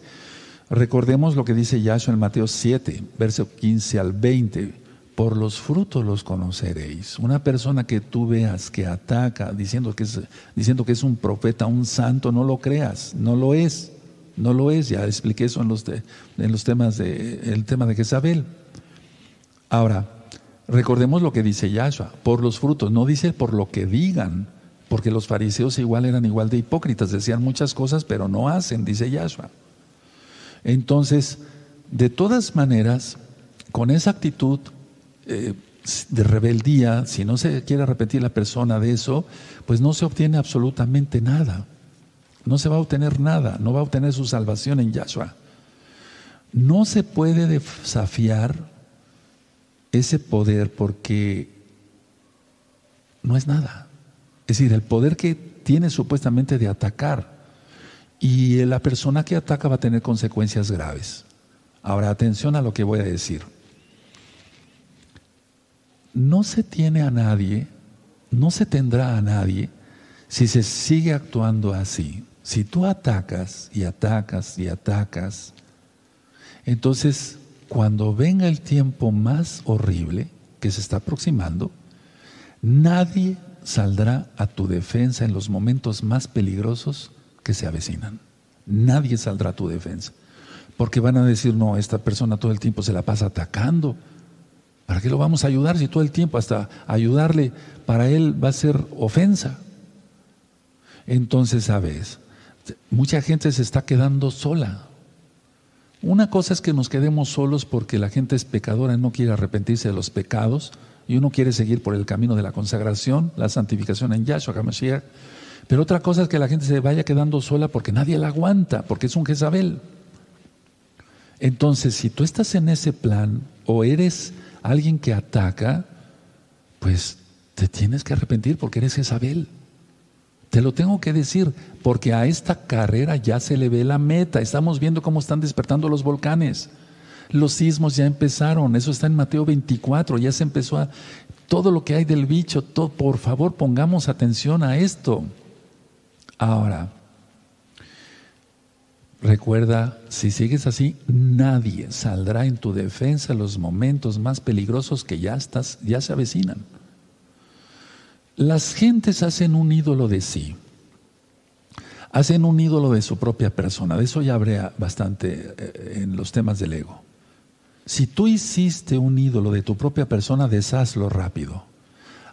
Recordemos lo que dice Yahshua en Mateo 7, verso 15 al 20 por los frutos los conoceréis. Una persona que tú veas que ataca diciendo que es, diciendo que es un profeta, un santo, no lo creas, no lo es, no lo es. Ya expliqué eso en los, en los temas de, el tema de Jezabel. Ahora, recordemos lo que dice Yahshua, por los frutos, no dice por lo que digan, porque los fariseos igual eran igual de hipócritas, decían muchas cosas, pero no hacen, dice Yahshua. Entonces, de todas maneras, con esa actitud de rebeldía, si no se quiere arrepentir la persona de eso, pues no se obtiene absolutamente nada. No se va a obtener nada, no va a obtener su salvación en Yahshua. No se puede desafiar ese poder porque no es nada. Es decir, el poder que tiene supuestamente de atacar y la persona que ataca va a tener consecuencias graves. Ahora, atención a lo que voy a decir no se tiene a nadie, no se tendrá a nadie si se sigue actuando así. Si tú atacas y atacas y atacas, entonces cuando venga el tiempo más horrible que se está aproximando, nadie saldrá a tu defensa en los momentos más peligrosos que se avecinan. Nadie saldrá a tu defensa. Porque van a decir, no, esta persona todo el tiempo se la pasa atacando ¿Para qué lo vamos a ayudar si todo el tiempo hasta ayudarle para él va a ser ofensa? Entonces, ¿sabes? Mucha gente se está quedando sola. Una cosa es que nos quedemos solos porque la gente es pecadora y no quiere arrepentirse de los pecados y uno quiere seguir por el camino de la consagración, la santificación en Yahshua HaMashiach. Pero otra cosa es que la gente se vaya quedando sola porque nadie la aguanta, porque es un Jezabel. Entonces, si tú estás en ese plan o eres alguien que ataca, pues te tienes que arrepentir porque eres Isabel. Te lo tengo que decir, porque a esta carrera ya se le ve la meta. Estamos viendo cómo están despertando los volcanes. Los sismos ya empezaron, eso está en Mateo 24, ya se empezó a... Todo lo que hay del bicho, todo, por favor pongamos atención a esto. Ahora, Recuerda, si sigues así, nadie saldrá en tu defensa en los momentos más peligrosos que ya, estás, ya se avecinan. Las gentes hacen un ídolo de sí, hacen un ídolo de su propia persona. De eso ya habré bastante eh, en los temas del ego. Si tú hiciste un ídolo de tu propia persona, deshazlo rápido.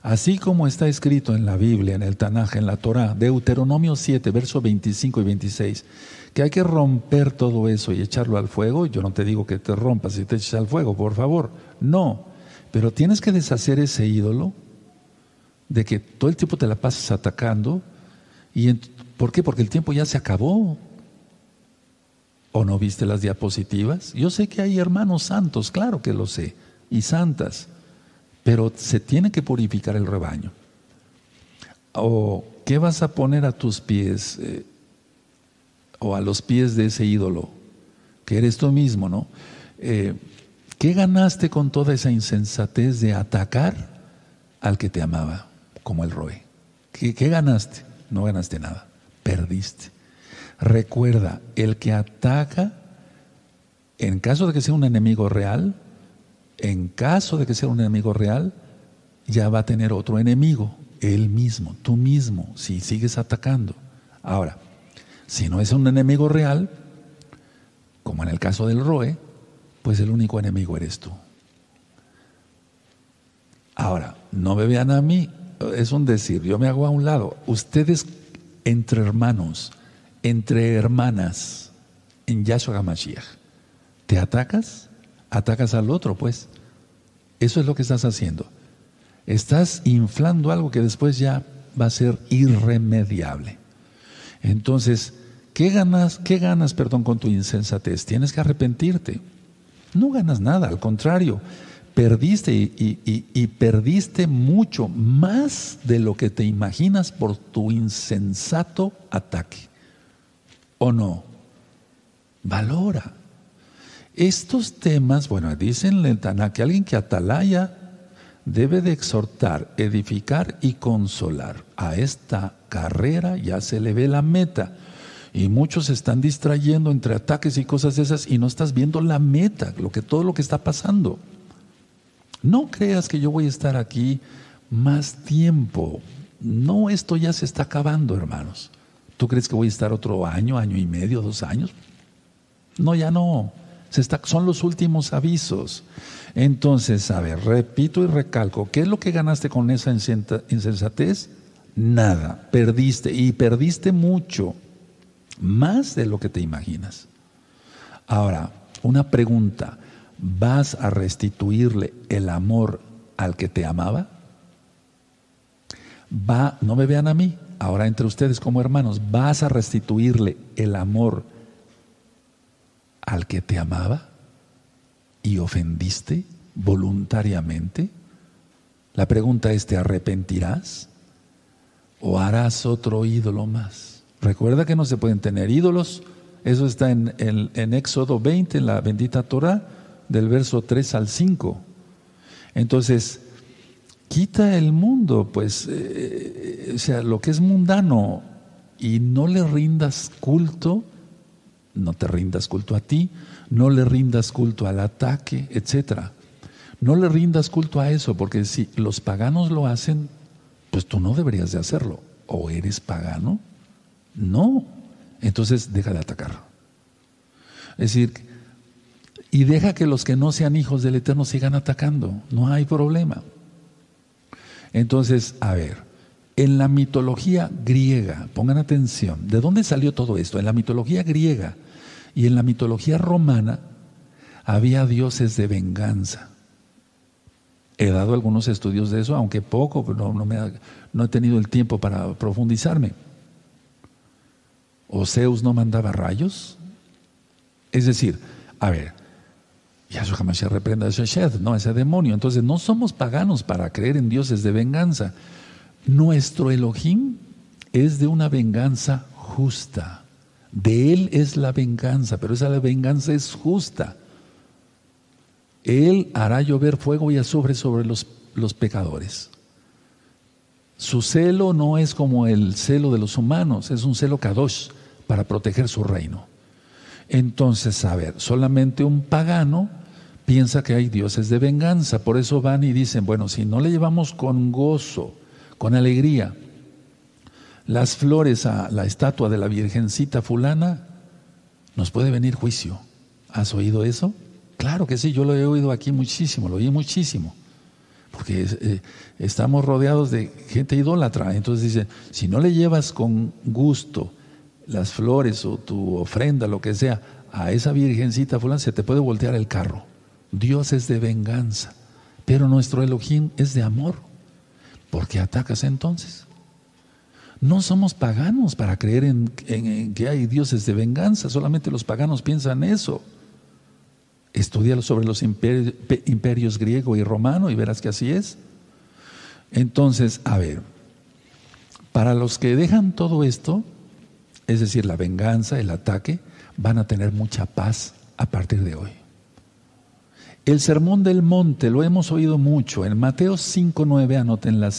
Así como está escrito en la Biblia, en el Tanaj, en la Torah, Deuteronomio 7, versos 25 y 26 que hay que romper todo eso y echarlo al fuego. Yo no te digo que te rompas y te eches al fuego, por favor. No. Pero tienes que deshacer ese ídolo de que todo el tiempo te la pasas atacando. ¿Y ¿Por qué? Porque el tiempo ya se acabó. ¿O no viste las diapositivas? Yo sé que hay hermanos santos, claro que lo sé, y santas, pero se tiene que purificar el rebaño. ¿O qué vas a poner a tus pies? Eh, o a los pies de ese ídolo, que eres tú mismo, ¿no? Eh, ¿Qué ganaste con toda esa insensatez de atacar al que te amaba, como el Roe? ¿Qué, ¿Qué ganaste? No ganaste nada, perdiste. Recuerda, el que ataca en caso de que sea un enemigo real, en caso de que sea un enemigo real, ya va a tener otro enemigo, él mismo, tú mismo, si sigues atacando. Ahora, si no es un enemigo real, como en el caso del Roe, pues el único enemigo eres tú. Ahora, no me vean a mí, es un decir, yo me hago a un lado. Ustedes entre hermanos, entre hermanas, en Yahshua HaMashiach, ¿te atacas? Atacas al otro, pues. Eso es lo que estás haciendo. Estás inflando algo que después ya va a ser irremediable. Entonces, ¿qué ganas, qué ganas, perdón, con tu insensatez? Tienes que arrepentirte. No ganas nada, al contrario, perdiste y, perdiste mucho más de lo que te imaginas por tu insensato ataque. ¿O no? Valora. Estos temas, bueno, dicen en que alguien que atalaya debe de exhortar, edificar y consolar. A esta carrera ya se le ve la meta. Y muchos se están distrayendo entre ataques y cosas esas y no estás viendo la meta, lo que, todo lo que está pasando. No creas que yo voy a estar aquí más tiempo. No, esto ya se está acabando, hermanos. ¿Tú crees que voy a estar otro año, año y medio, dos años? No, ya no. Son los últimos avisos. Entonces, a ver, repito y recalco, ¿qué es lo que ganaste con esa insensatez? Nada, perdiste y perdiste mucho, más de lo que te imaginas. Ahora, una pregunta, ¿vas a restituirle el amor al que te amaba? Va, no me vean a mí, ahora entre ustedes como hermanos, ¿vas a restituirle el amor al que te amaba y ofendiste voluntariamente? La pregunta es, ¿te arrepentirás o harás otro ídolo más? Recuerda que no se pueden tener ídolos, eso está en, Éxodo 20, en la bendita Torah del verso 3 al 5. Entonces, quita el mundo, pues, eh, o sea, lo que es mundano y no le rindas culto, no te rindas culto a ti, no le rindas culto al ataque, etcétera. No le rindas culto a eso, porque si los paganos lo hacen, pues tú no deberías de hacerlo. ¿O eres pagano? No. Entonces deja de atacar. Es decir, y deja que los que no sean hijos del Eterno sigan atacando. No hay problema. Entonces, a ver, en la mitología griega, pongan atención, ¿de dónde salió todo esto? En la mitología griega y en la mitología romana había dioses de venganza. He dado algunos estudios de eso, aunque poco, pero no, me no he tenido el tiempo para profundizarme. ¿O Zeus no mandaba rayos? Es decir, a ver, Yahshua se reprenda a Sheshed, no, ese demonio. Entonces no somos paganos para creer en dioses de venganza. Nuestro Elohim es de una venganza justa. De Él es la venganza, pero esa venganza es justa. Él hará llover fuego y azufre sobre los, los pecadores. Su celo no es como el celo de los humanos, es un celo kadosh para proteger su reino. Entonces, a ver, solamente un pagano piensa que hay dioses de venganza. Por eso van y dicen, bueno, si no le llevamos con gozo, con alegría, las flores a la estatua de la Virgencita fulana, nos puede venir juicio. ¿Has oído eso? Claro que sí, yo lo he oído aquí muchísimo, lo oí muchísimo. Porque eh, estamos rodeados de gente idólatra. Entonces dice, si no le llevas con gusto las flores o tu ofrenda, lo que sea, a esa virgencita fulana, se te puede voltear el carro. Dios es de venganza, pero nuestro Elohim es de amor. ¿Por qué atacas entonces? No somos paganos para creer en, que hay dioses de venganza, solamente los paganos piensan eso. Estudia sobre los imperios, imperios griego y romano y verás que así es. Entonces, a ver, para los que dejan todo esto, es decir, la venganza, el ataque, van a tener mucha paz a partir de hoy. El sermón del monte lo hemos oído mucho. En Mateo 5.9 anoten la,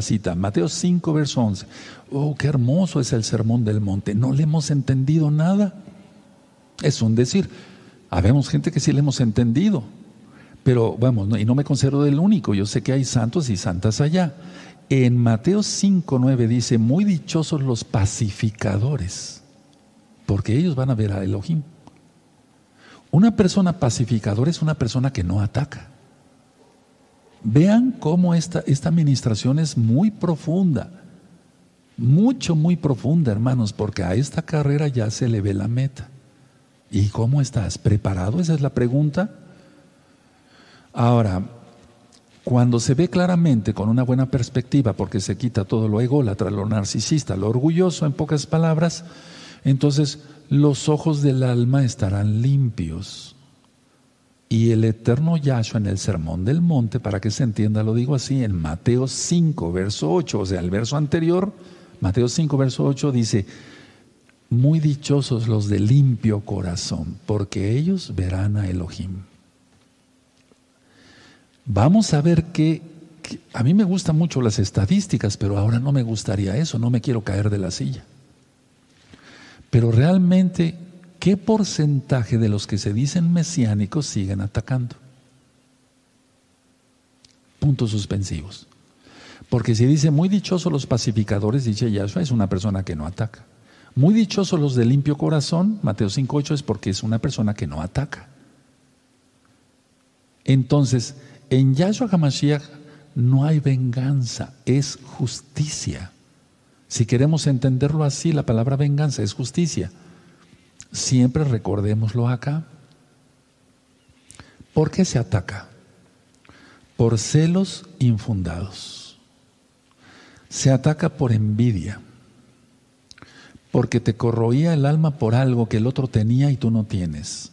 cita. Mateo 5, verso 11. Oh, qué hermoso es el sermón del monte. No le hemos entendido nada. Es un decir. Habemos gente que sí le hemos entendido, pero vamos, y no me considero del único, yo sé que hay santos y santas allá. En Mateo 5, 9 dice, muy dichosos los pacificadores, porque ellos van a ver a Elohim. Una persona pacificadora es una persona que no ataca. Vean cómo esta, esta administración es muy profunda, mucho, muy profunda, hermanos, porque a esta carrera ya se le ve la meta. ¿Y cómo estás? ¿Preparado? Esa es la pregunta. Ahora, cuando se ve claramente con una buena perspectiva, porque se quita todo lo ególatra, lo narcisista, lo orgulloso, en pocas palabras, entonces los ojos del alma estarán limpios. Y el eterno Yahshua en el Sermón del Monte, para que se entienda, lo digo así, en Mateo 5, verso 8, o sea, el verso anterior, Mateo 5, verso 8, dice, muy dichosos los de limpio corazón, porque ellos verán a Elohim. Vamos a ver que, a mí me gustan mucho las estadísticas, pero ahora no me gustaría eso, no me quiero caer de la silla. Pero realmente, ¿qué porcentaje de los que se dicen mesiánicos siguen atacando? Puntos suspensivos. Porque si dice muy dichosos los pacificadores, dice Yahshua, es una persona que no ataca. Muy dichosos los de limpio corazón, Mateo 5.8 es porque es una persona que no ataca. Entonces, en Yahshua HaMashiach no hay venganza, es justicia. Si queremos entenderlo así, la palabra venganza es justicia. Siempre recordémoslo acá. ¿Por qué se ataca? Por celos infundados. Se ataca por envidia. Porque te corroía el alma por algo que el otro tenía y tú no tienes.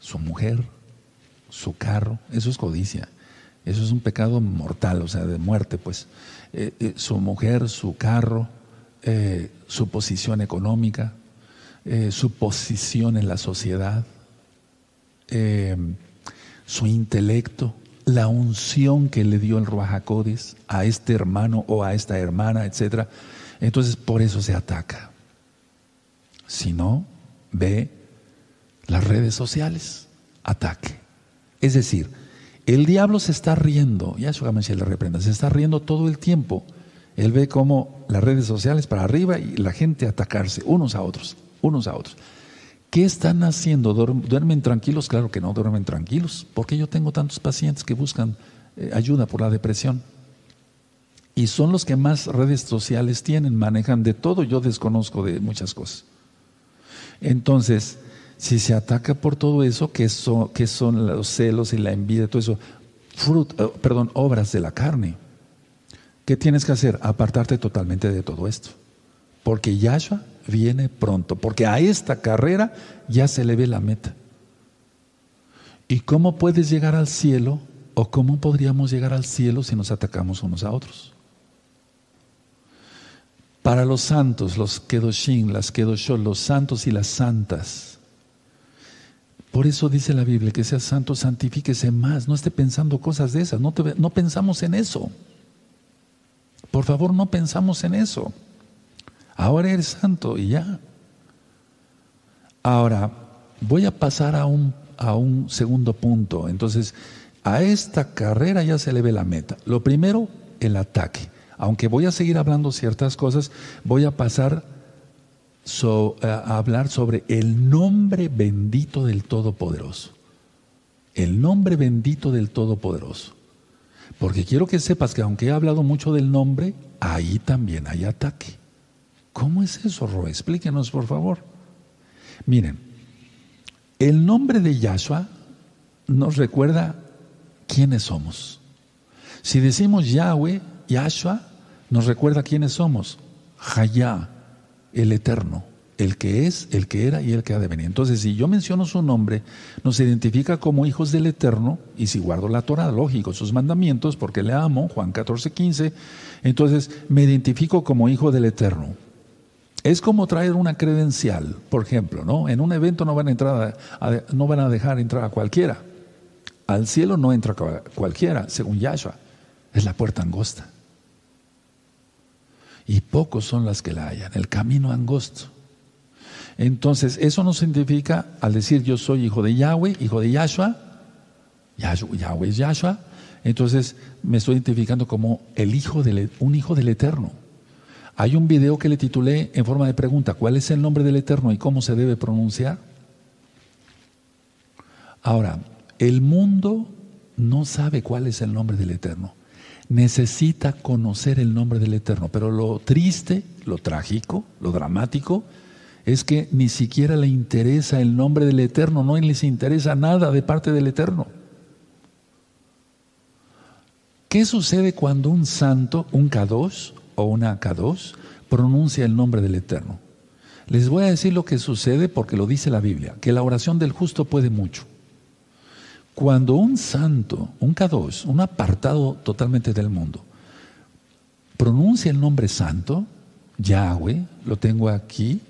Su mujer, su carro, eso es codicia. Eso es un pecado mortal, o sea, de muerte, pues. Eh, eh, su mujer, su carro, eh, su posición económica, su posición en la sociedad, su intelecto, la unción que le dio el Ruajacodes a este hermano o a esta hermana, etc. Entonces, por eso se ataca. Si no, ve las redes sociales, ataque. Es decir, el diablo se está riendo, ya su le reprenda, se está riendo todo el tiempo. Él ve como las redes sociales para arriba y la gente atacarse unos a otros, unos a otros. ¿Qué están haciendo? ¿Duermen tranquilos? Claro que no duermen tranquilos. porque yo tengo tantos pacientes que buscan eh, ayuda por la depresión? Y son los que más redes sociales tienen, manejan de todo. Yo desconozco de muchas cosas. Entonces, si se ataca por todo eso, que son, que son los celos y la envidia, todo eso, eh, perdón, obras de la carne, ¿qué tienes que hacer? Apartarte totalmente de todo esto. Porque Yahshua viene pronto, porque a esta carrera ya se le ve la meta. ¿Y cómo puedes llegar al cielo o cómo podríamos llegar al cielo si nos atacamos unos a otros? Para los santos, los Kedoshim, las Kedoshot, los santos y las santas, por eso dice la Biblia que sea santo, santifíquese más, no esté pensando cosas de esas, no, no pensamos en eso. Por favor, no pensamos en eso. Ahora eres santo y ya. Ahora, voy a pasar a un, a un segundo punto. Entonces, a esta carrera ya se le ve la meta. Lo primero, el ataque. Aunque voy a seguir hablando ciertas cosas, voy a pasar eh, a hablar sobre el nombre bendito del Todopoderoso. El nombre bendito del Todopoderoso. Porque quiero que sepas que aunque he hablado mucho del nombre, ahí también hay ataque. ¿Cómo es eso, Roe? Explíquenos, por favor. Miren, el nombre de Yahshua nos recuerda quiénes somos. Si decimos Yahweh, Yahshua, nos recuerda quiénes somos. Hayah, el eterno, el que es, el que era y el que ha de venir. Entonces, si yo menciono su nombre, nos identifica como hijos del eterno, y si guardo la Torah, lógico, sus mandamientos, porque le amo, Juan 14, 15, entonces me identifico como hijo del eterno. Es como traer una credencial, por ejemplo, ¿no? En un evento no van a entrar no van a dejar entrar a cualquiera. Al cielo no entra cualquiera, según Yahshua. Es la puerta angosta y pocos son las que la hallan, el camino angosto. Entonces, eso nos significa, al decir yo soy hijo de Yahweh, hijo de Yahshua, Yahweh es Yahshua, entonces me estoy identificando como el hijo del, un hijo del Eterno. Hay un video que le titulé en forma de pregunta, ¿cuál es el nombre del Eterno y cómo se debe pronunciar? Ahora, el mundo no sabe cuál es el nombre del Eterno. Necesita conocer el nombre del Eterno. Pero lo triste, lo trágico, lo dramático, es que ni siquiera le interesa el nombre del Eterno, no les interesa nada de parte del Eterno. ¿Qué sucede cuando un santo, un K2 o una K2, pronuncia el nombre del Eterno? Les voy a decir lo que sucede porque lo dice la Biblia, que la oración del justo puede mucho. Cuando un santo, un K2, un apartado totalmente del mundo, pronuncia el nombre santo, Yahweh, lo tengo aquí,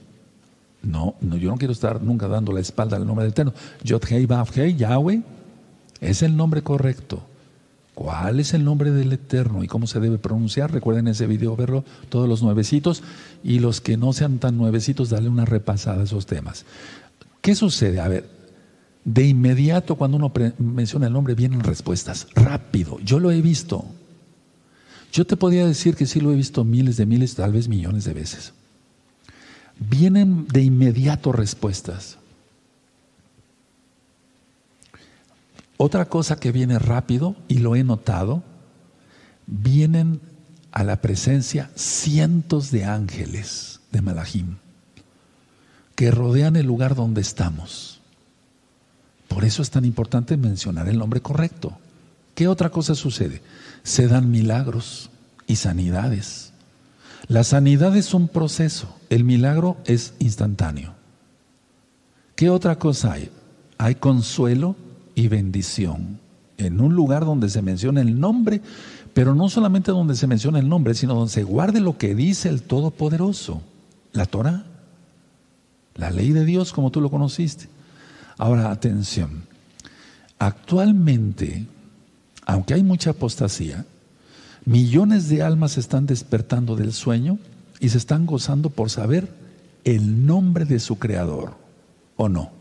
no, no, yo no quiero estar nunca dando la espalda al nombre del Eterno. Yod Hei Vav Hei, Yahweh, es el nombre correcto. ¿Cuál es el nombre del Eterno y cómo se debe pronunciar? Recuerden ese video, verlo, todos los nuevecitos y los que no sean tan nuevecitos, darle una repasada a esos temas. ¿Qué sucede? A ver, de inmediato cuando uno menciona el nombre vienen respuestas, rápido. Yo lo he visto. Yo te podría decir que sí lo he visto miles de miles, tal vez millones de veces. Vienen de inmediato respuestas. Otra cosa que viene rápido, y lo he notado, vienen a la presencia cientos de ángeles de Malahim que rodean el lugar donde estamos. Por eso es tan importante mencionar el nombre correcto. ¿Qué otra cosa sucede? Se dan milagros y sanidades. La sanidad es un proceso, el milagro es instantáneo. ¿Qué otra cosa hay? Hay consuelo y bendición. En un lugar donde se menciona el nombre, pero no solamente donde se menciona el nombre, sino donde se guarde lo que dice el Todopoderoso, la Torah, la ley de Dios como tú lo conociste. Ahora, atención, actualmente, aunque hay mucha apostasía, millones de almas están despertando del sueño y se están gozando por saber el nombre de su Creador, ¿o no?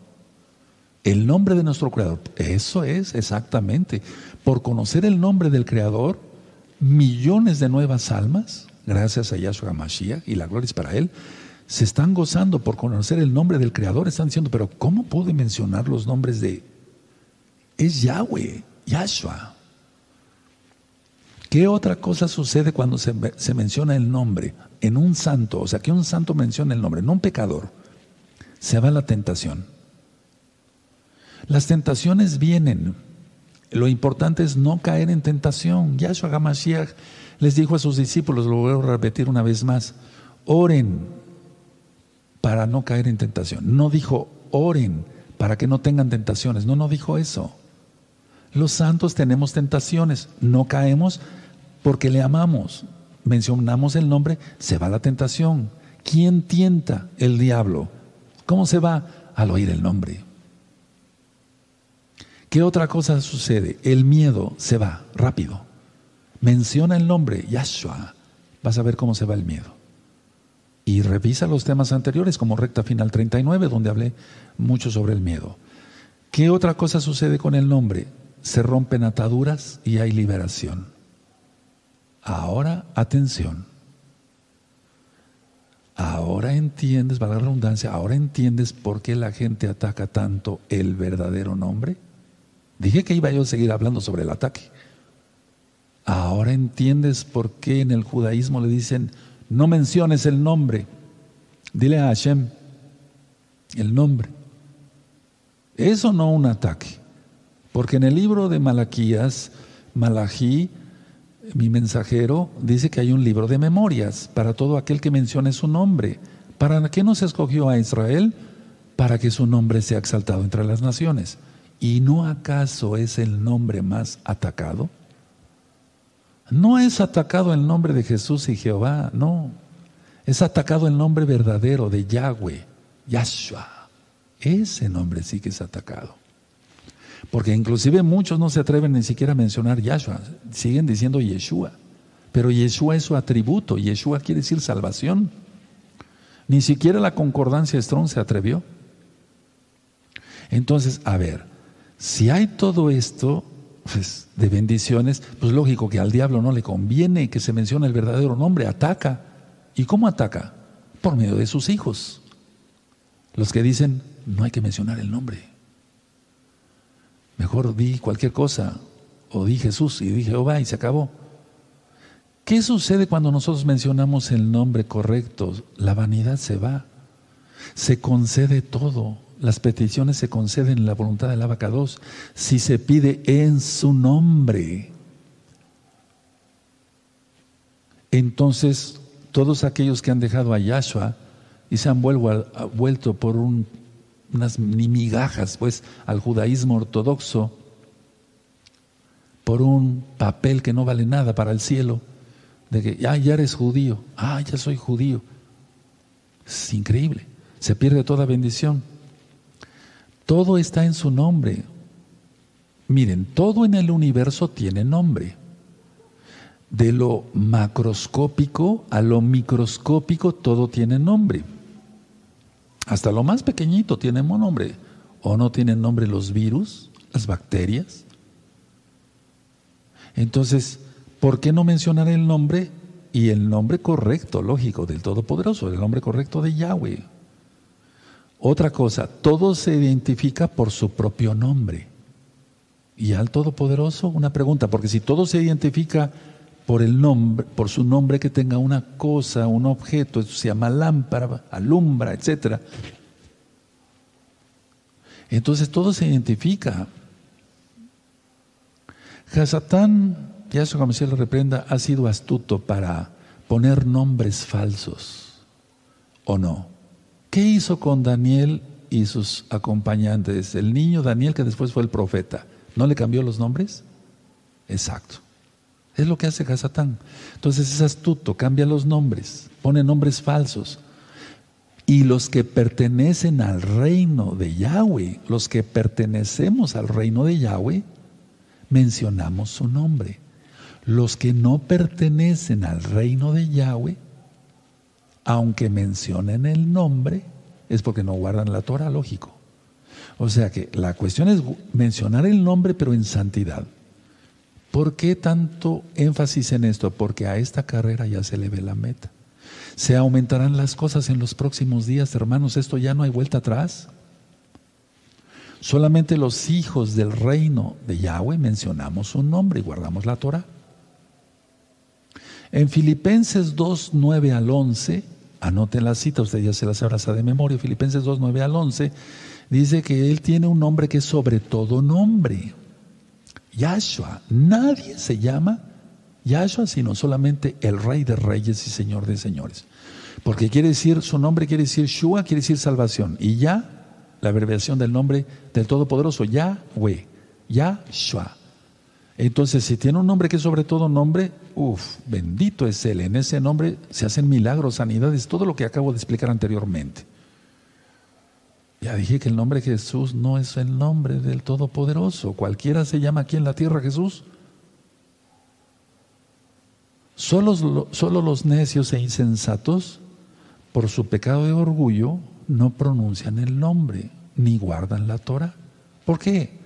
El nombre de nuestro Creador. Eso es exactamente. Por conocer el nombre del Creador, millones de nuevas almas, gracias a Yahshua Mashiach, y la gloria es para Él, se están gozando por conocer el nombre del Creador. Están diciendo, pero ¿cómo puede mencionar los nombres de... Es Yahweh, Yahshua. ¿Qué otra cosa sucede cuando se, se, menciona el nombre en un santo? O sea, que un santo menciona el nombre, no un pecador. Se va la tentación. Las tentaciones vienen. Lo importante es no caer en tentación. Yahshua HaMashiach les dijo a sus discípulos, lo voy a repetir una vez más, oren para no caer en tentación. No dijo oren para que no tengan tentaciones. No, no dijo eso. Los santos tenemos tentaciones, no caemos porque le amamos. Mencionamos el nombre, se va la tentación. ¿Quién tienta? El diablo. ¿Cómo se va? Al oír el nombre. ¿Qué otra cosa sucede? El miedo se va rápido. Menciona el nombre, Yahshua. Vas a ver cómo se va el miedo. Y revisa los temas anteriores, como recta final 39, donde hablé mucho sobre el miedo. ¿Qué otra cosa sucede con el nombre? Se rompen ataduras y hay liberación. Ahora, atención. Ahora entiendes, para la redundancia, ahora entiendes por qué la gente ataca tanto el verdadero nombre. Dije que iba yo a seguir hablando sobre el ataque. Ahora entiendes por qué en el judaísmo le dicen, no menciones el nombre. Dile a Hashem el nombre. Eso no un ataque. Porque en el libro de Malaquías, Malají, mi mensajero, dice que hay un libro de memorias para todo aquel que mencione su nombre. ¿Para qué nos escogió a Israel? Para que su nombre sea exaltado entre las naciones. ¿Y no acaso es el nombre más atacado? No es atacado el nombre de Jesús y Jehová, no. Es atacado el nombre verdadero de Yahweh, Yahshua. Ese nombre sí que es atacado. Porque inclusive muchos no se atreven ni siquiera a mencionar Yahshua, siguen diciendo Yeshua. Pero Yeshua es su atributo, Yeshua quiere decir salvación. Ni siquiera la concordancia Strong se atrevió. Entonces, a ver, si hay todo esto pues, de bendiciones, pues lógico que al diablo no le conviene que se mencione el verdadero nombre, ataca. ¿Y cómo ataca? Por medio de sus hijos. Los que dicen, no hay que mencionar el nombre. Mejor di cualquier cosa, o di Jesús y di Jehová y se acabó. ¿Qué sucede cuando nosotros mencionamos el nombre correcto? La vanidad se va. Se concede todo. Las peticiones se conceden en la voluntad del abacados si se pide en su nombre. Entonces, todos aquellos que han dejado a Yahshua y se han vuelto por unas migajas pues, al judaísmo ortodoxo, por un papel que no vale nada para el cielo, de que ya, ya eres judío, ah, ya soy judío. Es increíble, se pierde toda bendición. Todo está en su nombre. Miren, todo en el universo tiene nombre. De lo macroscópico a lo microscópico, todo tiene nombre. Hasta lo más pequeñito tiene nombre. ¿O no tienen nombre los virus, las bacterias? Entonces, ¿por qué no mencionar el nombre y el nombre correcto, lógico, del Todopoderoso, el nombre correcto de Yahweh? Otra cosa, todo se identifica por su propio nombre. Y al Todopoderoso, una pregunta, porque si todo se identifica por el nombre, por su nombre que tenga una cosa, un objeto, eso se llama lámpara, alumbra, etc. Entonces todo se identifica. Hasatán ya eso como se lo reprenda, ha sido astuto para poner nombres falsos, ¿o no? ¿Qué hizo con Daniel y sus acompañantes? El niño Daniel que después fue el profeta, ¿no le cambió los nombres? Exacto. Es lo que hace Hasatán. Entonces es astuto, cambia los nombres, pone nombres falsos. Y los que pertenecen al reino de Yahweh, los que pertenecemos al reino de Yahweh, mencionamos su nombre. Los que no pertenecen al reino de Yahweh, aunque mencionen el nombre, es porque no guardan la Torah, lógico. O sea que la cuestión es mencionar el nombre, pero en santidad. ¿Por qué tanto énfasis en esto? Porque a esta carrera ya se le ve la meta. Se aumentarán las cosas en los próximos días, hermanos. Esto ya no hay vuelta atrás. Solamente los hijos del reino de Yahweh mencionamos su nombre y guardamos la Torah. En Filipenses 2, 9 al 11, anoten la cita, usted ya se las abraza de memoria, Filipenses 2, 9 al 11, dice que Él tiene un nombre que es sobre todo nombre. Yahshua, nadie se llama Yahshua sino solamente el Rey de Reyes y Señor de Señores. Porque quiere decir, su nombre quiere decir Shua, quiere decir salvación. Y ya, la abreviación del nombre del Todopoderoso, Yahweh, Yahshua. Entonces, si tiene un nombre que es sobre todo nombre, uff, bendito es Él. En ese nombre se hacen milagros, sanidades, todo lo que acabo de explicar anteriormente. Ya dije que el nombre de Jesús no es el nombre del Todopoderoso. Cualquiera se llama aquí en la tierra Jesús. Solo, solo los necios e insensatos, por su pecado de orgullo, no pronuncian el nombre ni guardan la Torah. ¿Por qué?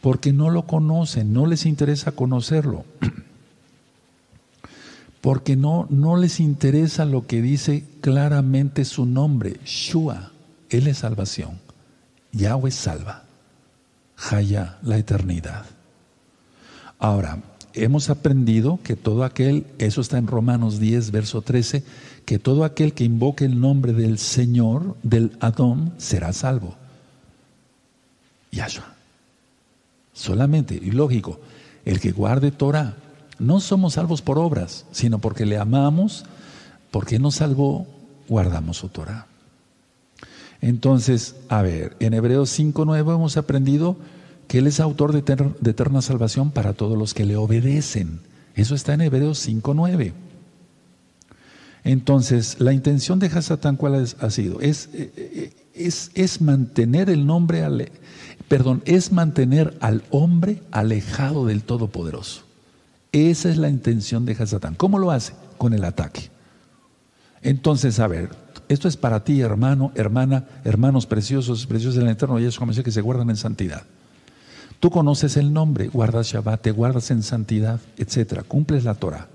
Porque no lo conocen, no les interesa conocerlo, porque no, no les interesa lo que dice claramente su nombre, Shua, Él es salvación, Yahweh salva, Jaya, la eternidad. Ahora, hemos aprendido que todo aquel, eso está en Romanos 10, verso 13, que todo aquel que invoque el nombre del Señor, del Adón, será salvo. Yahshua. Solamente, y lógico, el que guarde Torah, no somos salvos por obras, sino porque le amamos, porque nos salvó, guardamos su Torah. Entonces, a ver, en Hebreos 5.9 hemos aprendido que Él es autor de, eterna salvación para todos los que le obedecen. Eso está en Hebreos 5.9. Entonces, la intención de Hasatán, ¿cuál ha sido? Es, eh, eh, es, es mantener el nombre, perdón, es mantener al hombre alejado del Todopoderoso. Esa es la intención de Hasatán. ¿Cómo lo hace? Con el ataque. Entonces, a ver, esto es para ti, hermano, hermana, hermanos preciosos, preciosos del Eterno Yeshua Mashiach que se guardan en santidad. Tú conoces el nombre, guardas Shabbat, te guardas en santidad, etcétera, cumples la Torah.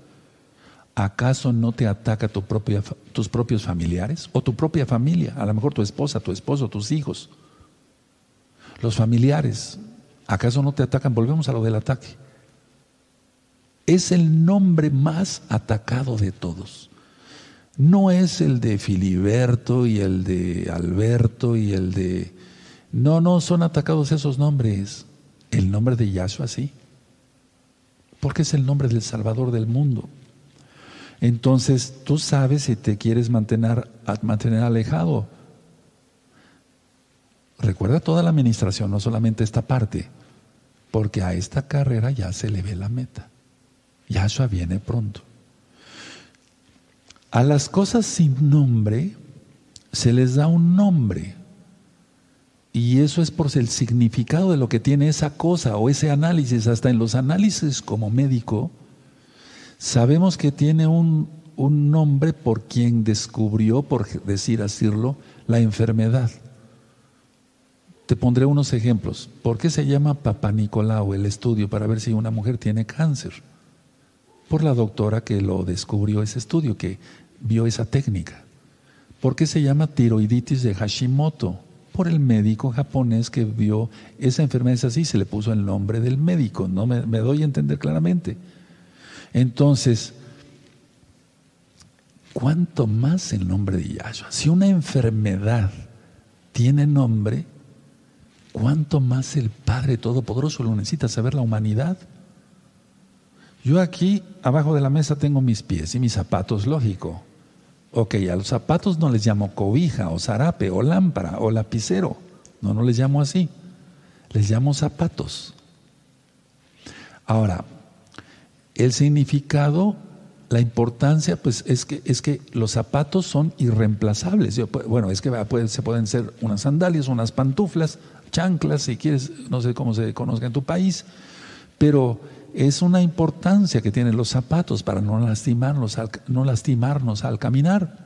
¿Acaso no te ataca tu propia, tus propios familiares o tu propia familia? A lo mejor tu esposa, tu esposo, tus hijos. Los familiares, ¿acaso no te atacan? Volvemos a lo del ataque. Es el nombre más atacado de todos. No es el de Filiberto y el de Alberto y el de... No, no, son atacados esos nombres. El nombre de Yahshua sí. Porque es el nombre del Salvador del mundo. Entonces tú sabes si te quieres mantener, alejado. Recuerda toda la administración, no solamente esta parte, porque a esta carrera ya se le ve la meta. Yahshua viene pronto. A las cosas sin nombre se les da un nombre. Y eso es por el significado de lo que tiene esa cosa o ese análisis. Hasta en los análisis como médico, sabemos que tiene un, un nombre por quien descubrió, por decir asirlo, la enfermedad. Te pondré unos ejemplos. ¿Por qué se llama Papa Nicolau el estudio para ver si una mujer tiene cáncer? Por la doctora que lo descubrió ese estudio, que vio esa técnica. ¿Por qué se llama tiroiditis de Hashimoto? Por el médico japonés que vio esa enfermedad es así, se le puso el nombre del médico, no me, doy a entender claramente. Entonces, ¿cuánto más el nombre de Yahshua? Si una enfermedad tiene nombre, ¿cuánto más el Padre Todopoderoso lo necesita saber la humanidad? Yo aquí, abajo de la mesa, tengo mis pies y mis zapatos, lógico. Ok, a los zapatos no les llamo cobija o zarape o lámpara o lapicero. No, no les llamo así. Les llamo zapatos. Ahora, el significado, la importancia, pues es que, es que los zapatos son irreemplazables. bueno, es que se pueden ser unas sandalias, unas pantuflas, chanclas, si quieres, no sé cómo se conozca en tu país, pero es una importancia que tienen los zapatos para no lastimarnos, al, no lastimarnos al caminar.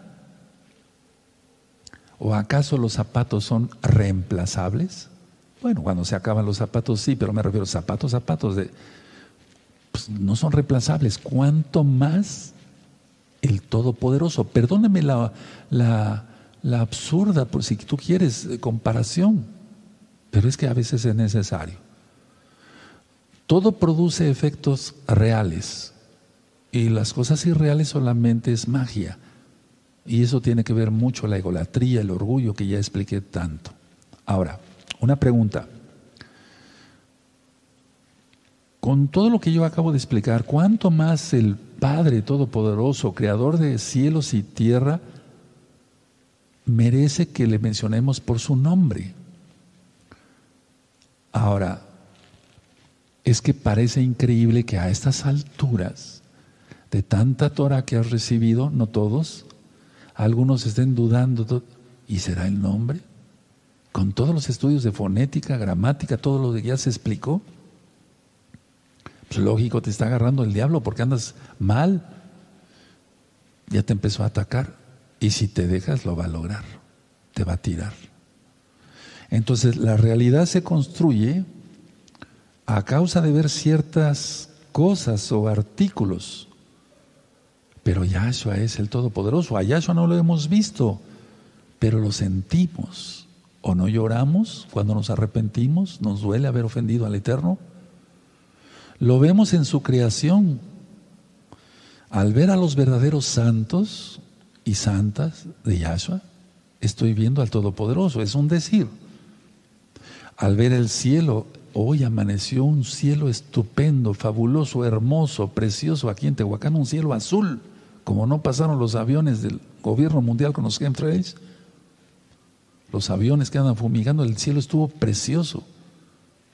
¿O acaso los zapatos son reemplazables? Bueno, cuando se acaban los zapatos sí, pero me refiero a zapatos, zapatos de, pues, no son reemplazables. ¿Cuánto más el Todopoderoso? Perdóneme la, la, la absurda, por si tú quieres, comparación, pero es que a veces es necesario. Todo produce efectos reales y las cosas irreales solamente es magia. Y eso tiene que ver mucho la egolatría, el orgullo que ya expliqué tanto. Ahora, una pregunta. Con todo lo que yo acabo de explicar, ¿cuánto más el Padre Todopoderoso, Creador de cielos y tierra, merece que le mencionemos por su nombre? Ahora, es que parece increíble que a estas alturas de tanta Torah que has recibido, no todos, algunos estén dudando, ¿y será el nombre? Con todos los estudios de fonética, gramática, todo lo que ya se explicó. Pues lógico, te está agarrando el diablo porque andas mal. Ya te empezó a atacar. Y si te dejas, lo va a lograr. Te va a tirar. Entonces, la realidad se construye a causa de ver ciertas cosas o artículos. Pero Yahshua es el Todopoderoso. A Yahshua no lo hemos visto, pero lo sentimos. ¿O no lloramos cuando nos arrepentimos? ¿Nos duele haber ofendido al Eterno? Lo vemos en su creación. Al ver a los verdaderos santos y santas de Yahshua, estoy viendo al Todopoderoso. Es un decir. Al ver el cielo Hoy amaneció un cielo estupendo, fabuloso, hermoso, precioso aquí en Tehuacán, un cielo azul, como no pasaron los aviones del gobierno mundial con los chemtrails. Los aviones que andan fumigando, el cielo estuvo precioso,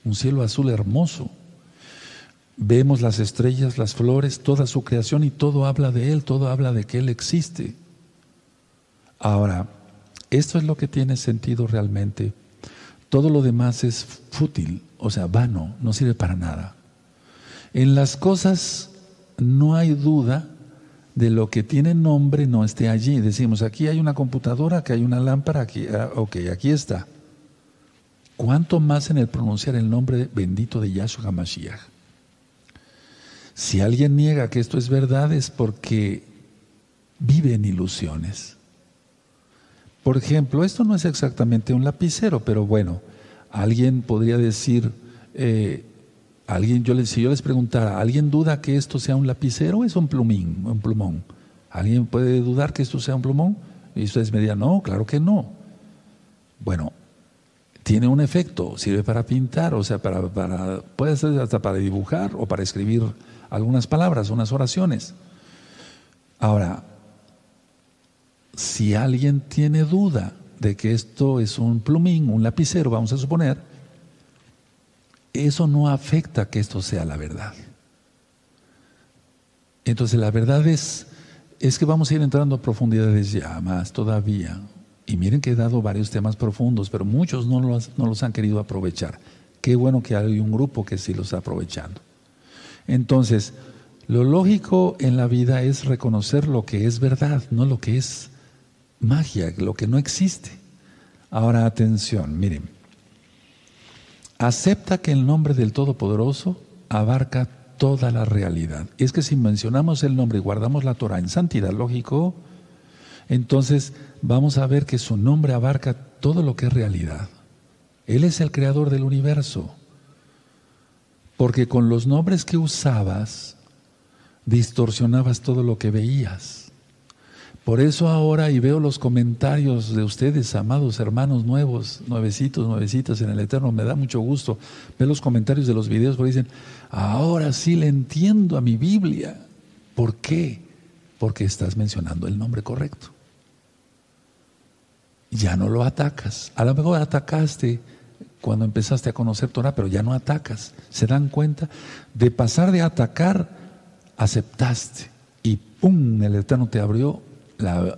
un cielo azul hermoso. Vemos las estrellas, las flores, toda su creación y todo habla de Él, todo habla de que Él existe. Ahora, esto es lo que tiene sentido realmente. Todo lo demás es fútil, o sea, vano, no sirve para nada. En las cosas no hay duda de lo que tiene nombre no esté allí. Decimos, aquí hay una computadora, aquí hay una lámpara, aquí, ah, ok, aquí está. ¿Cuánto más en el pronunciar el nombre bendito de Yahshua HaMashiach? Si alguien niega que esto es verdad es porque vive en ilusiones. Por ejemplo, esto no es exactamente un lapicero, pero bueno, alguien podría decir, eh, alguien, yo les, si yo les preguntara, ¿alguien duda que esto sea un lapicero o es un plumín, un plumón? ¿Alguien puede dudar que esto sea un plumón? Y ustedes me dirían, no, claro que no. Bueno, tiene un efecto, sirve para pintar, o sea, para, para, puede ser hasta para dibujar o para escribir algunas palabras, unas oraciones. Ahora, si alguien tiene duda de que esto es un plumín, un lapicero, vamos a suponer, eso no afecta que esto sea la verdad. Entonces la verdad es, es que vamos a ir entrando a profundidades ya más todavía. Y miren que he dado varios temas profundos, pero muchos no los, no los han querido aprovechar. Qué bueno que hay un grupo que sí los está aprovechando. Entonces, lo lógico en la vida es reconocer lo que es verdad, no lo que es magia, lo que no existe. Ahora atención, miren. Acepta que el nombre del Todopoderoso abarca toda la realidad. Es que si mencionamos el nombre y guardamos la Torah en santidad, lógico, entonces vamos a ver que su nombre abarca todo lo que es realidad. Él es el creador del universo. Porque con los nombres que usabas, distorsionabas todo lo que veías. Por eso ahora, y veo los comentarios de ustedes, amados hermanos nuevos, nuevecitos, nuevecitas en el Eterno, me da mucho gusto ver los comentarios de los videos, porque dicen, ahora sí le entiendo a mi Biblia. ¿Por qué? Porque estás mencionando el nombre correcto. Ya no lo atacas. A lo mejor atacaste cuando empezaste a conocer Torah, pero ya no atacas. ¿Se dan cuenta? De pasar de atacar, aceptaste. Y ¡pum! El Eterno te abrió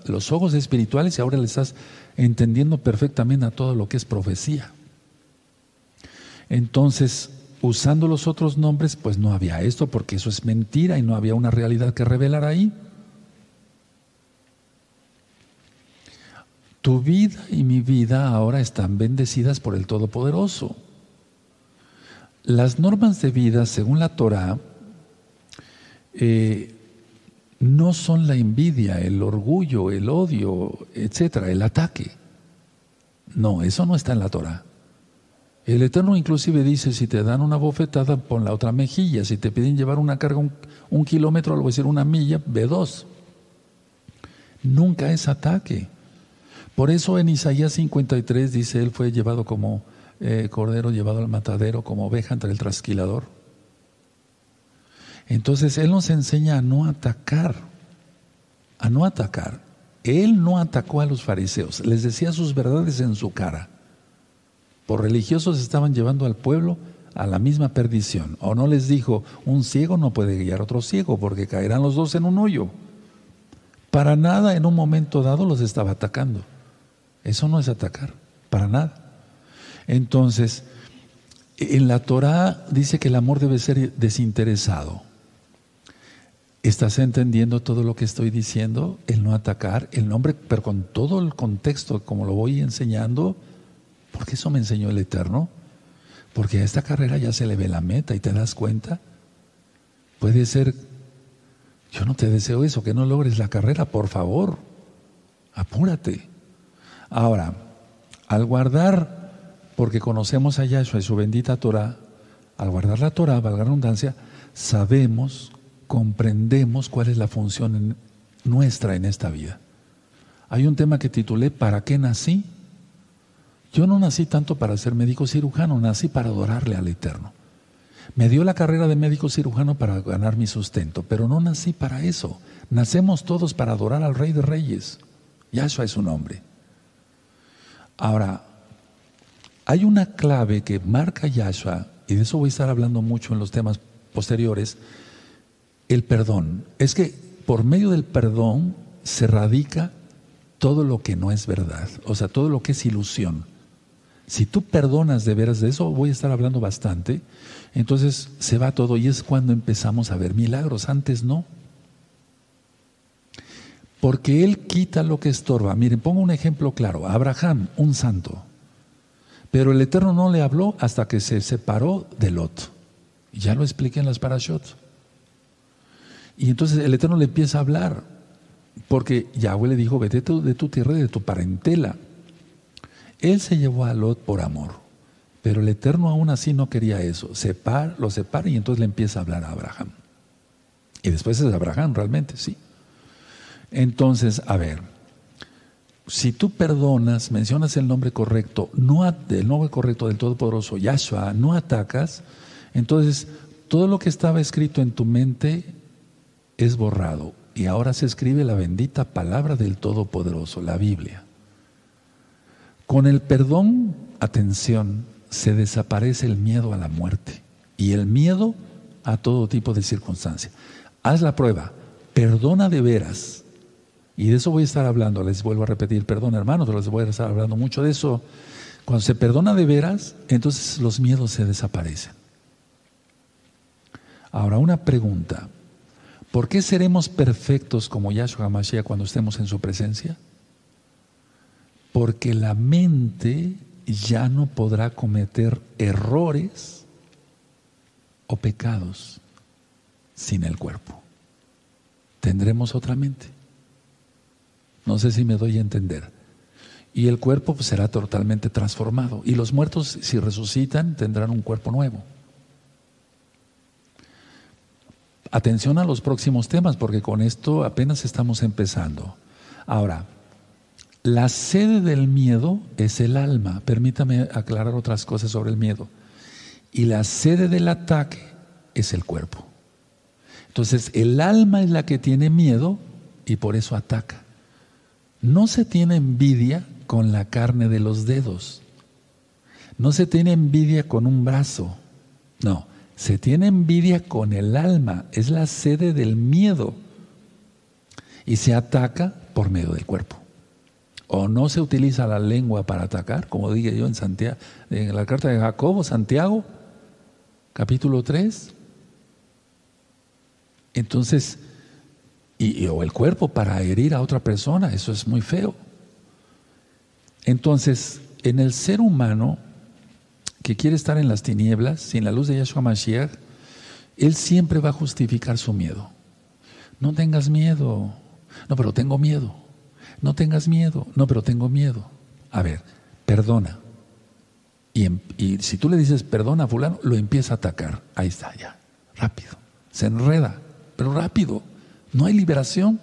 los ojos espirituales y ahora le estás entendiendo perfectamente a todo lo que es profecía. Entonces, usando los otros nombres, pues no había esto, porque eso es mentira y no había una realidad que revelar ahí. Tu vida y mi vida ahora están bendecidas por el Todopoderoso. Las normas de vida, según la Torah, eh, no son la envidia, el orgullo, el odio, etcétera, el ataque. No, eso no está en la Torah. El Eterno inclusive dice, si te dan una bofetada, pon la otra mejilla. Si te piden llevar una carga un, kilómetro, lo voy a decir una milla, ve dos. Nunca es ataque. Por eso en Isaías 53 dice, él fue llevado como eh, cordero, llevado al matadero, como oveja entre el trasquilador. Entonces Él nos enseña a no atacar, a no atacar. Él no atacó a los fariseos, les decía sus verdades en su cara. Por religiosos estaban llevando al pueblo a la misma perdición. O no les dijo, un ciego no puede guiar a otro ciego porque caerán los dos en un hoyo. Para nada en un momento dado los estaba atacando. Eso no es atacar, para nada. Entonces, en la Torah dice que el amor debe ser desinteresado. ¿Estás entendiendo todo lo que estoy diciendo? El no atacar, el nombre, pero con todo el contexto, como lo voy enseñando, porque eso me enseñó el Eterno. Porque a esta carrera ya se le ve la meta y te das cuenta. Puede ser, yo no te deseo eso, que no logres la carrera, por favor, apúrate. Ahora, al guardar, porque conocemos a Yahshua y su bendita Torah, al guardar la Torah, valga la redundancia, sabemos comprendemos cuál es la función nuestra en esta vida. Hay un tema que titulé ¿Para qué nací? Yo no nací tanto para ser médico cirujano, nací para adorarle al Eterno. Me dio la carrera de médico cirujano para ganar mi sustento, pero no nací para eso. Nacemos todos para adorar al Rey de Reyes. Yahshua es su nombre. Ahora, hay una clave que marca Yahshua, y de eso voy a estar hablando mucho en los temas posteriores, el perdón. Es que por medio del perdón se radica todo lo que no es verdad, o sea, todo lo que es ilusión. Si tú perdonas de veras de eso, voy a estar hablando bastante, entonces se va todo y es cuando empezamos a ver milagros, antes no. Porque Él quita lo que estorba. Miren, pongo un ejemplo claro. Abraham, un santo. Pero el Eterno no le habló hasta que se separó de Lot. Ya lo expliqué en las parashot. Y entonces el Eterno le empieza a hablar, porque Yahweh le dijo, vete de tu tierra y de tu parentela. Él se llevó a Lot por amor, pero el Eterno aún así no quería eso. lo separa y entonces le empieza a hablar a Abraham. Y después es Abraham realmente, sí. Entonces, a ver, si tú perdonas, mencionas el nombre correcto, no el nombre correcto del Todopoderoso, Yahshua, no atacas, entonces todo lo que estaba escrito en tu mente es borrado y ahora se escribe la bendita palabra del Todopoderoso, la Biblia. Con el perdón, atención, se desaparece el miedo a la muerte y el miedo a todo tipo de circunstancia. Haz la prueba, perdona de veras. Y de eso voy a estar hablando, les vuelvo a repetir, perdón hermanos, les voy a estar hablando mucho de eso. Cuando se perdona de veras, entonces los miedos se desaparecen. Ahora, una pregunta. ¿Por qué seremos perfectos como Yahshua Mashiach cuando estemos en su presencia? Porque la mente ya no podrá cometer errores o pecados sin el cuerpo. Tendremos otra mente. No sé si me doy a entender. Y el cuerpo pues, será totalmente transformado. Y los muertos, si resucitan, tendrán un cuerpo nuevo. Atención a los próximos temas, porque con esto apenas estamos empezando. Ahora, la sede del miedo es el alma. Permítame aclarar otras cosas sobre el miedo. Y la sede del ataque es el cuerpo. Entonces, el alma es la que tiene miedo y por eso ataca. No se tiene envidia con la carne de los dedos. No se tiene envidia con un brazo. No, se tiene envidia con el alma, es la sede del miedo. Y se ataca por medio del cuerpo. O no se utiliza la lengua para atacar, como dije yo en Santiago, en la carta de Jacobo, Santiago, capítulo 3. Entonces, y, o el cuerpo para herir a otra persona, eso es muy feo. Entonces, en el ser humano que quiere estar en las tinieblas, sin la luz de Yahshua Mashiach, él siempre va a justificar su miedo. No tengas miedo. No, pero tengo miedo. No tengas miedo. No, pero tengo miedo. A ver, perdona. Y, em, y si tú le dices perdona a fulano, lo empieza a atacar. Ahí está, ya. Rápido. Se enreda, pero rápido. No hay liberación.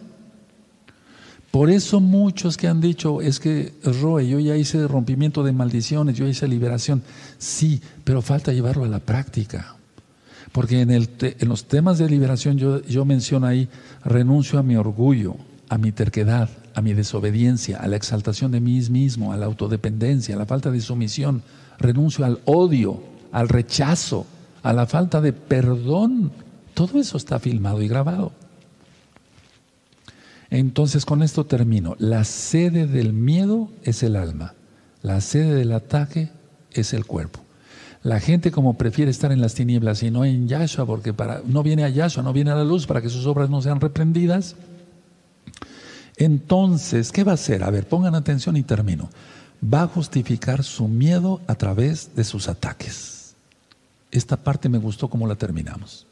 Por eso muchos que han dicho, es que Roe, yo ya hice rompimiento de maldiciones, yo hice liberación. Sí, pero falta llevarlo a la práctica. Porque en, el en los temas de liberación yo, yo menciono ahí, renuncio a mi orgullo, a mi terquedad, a mi desobediencia, a la exaltación de mí mismo, a la autodependencia, a la falta de sumisión, renuncio al odio, al rechazo, a la falta de perdón. Todo eso está filmado y grabado. Entonces con esto termino. La sede del miedo es el alma. La sede del ataque es el cuerpo. La gente como prefiere estar en las tinieblas y no en Yahshua, porque para, no viene a Yahshua, no viene a la luz para que sus obras no sean reprendidas. Entonces, ¿qué va a hacer? A ver, pongan atención y termino. Va a justificar su miedo a través de sus ataques. Esta parte me gustó como la terminamos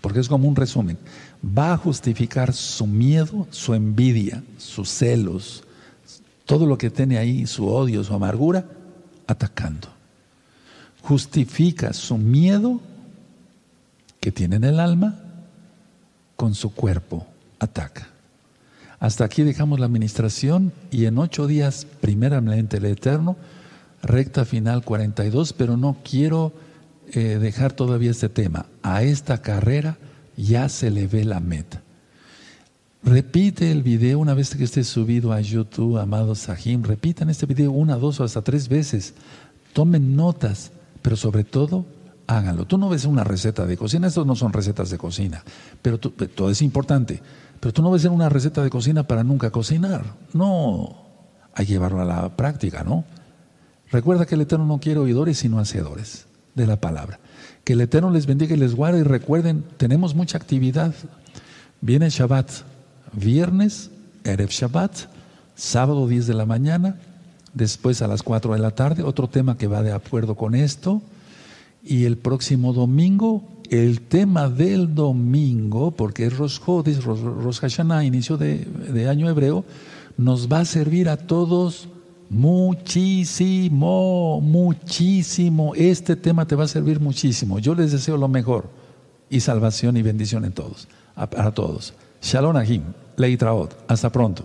porque es como un resumen, va a justificar su miedo, su envidia, sus celos, todo lo que tiene ahí, su odio, su amargura, atacando. Justifica su miedo que tiene en el alma con su cuerpo, ataca. Hasta aquí dejamos la administración y en ocho días, primeramente el Eterno, recta final 42, pero no quiero eh, dejar todavía este tema. A esta carrera ya se le ve la meta. Repite el video una vez que esté subido a YouTube, amados Sahim. Repitan este video una, dos o hasta tres veces. Tomen notas, pero sobre todo háganlo. Tú no ves una receta de cocina, estos no son recetas de cocina, pero todo es importante. Pero tú no ves una receta de cocina para nunca cocinar. No, hay que llevarlo a la práctica, ¿no? Recuerda que el Eterno no quiere oidores sino hacedores de la palabra. Que el Eterno les bendiga y les guarde y recuerden, tenemos mucha actividad. Viene Shabbat, viernes Erev Shabbat, sábado 10 de la mañana, después a las 4 de la tarde, otro tema que va de acuerdo con esto, y el próximo domingo, el tema del domingo, porque es Rosh Hodis, Rosh Hashanah, inicio de, de año hebreo, nos va a servir a todos muchísimo, muchísimo. Este tema te va a servir muchísimo. Yo les deseo lo mejor y salvación y bendición en todos, a, todos. Shalom Ahim, Leitraot. Hasta pronto.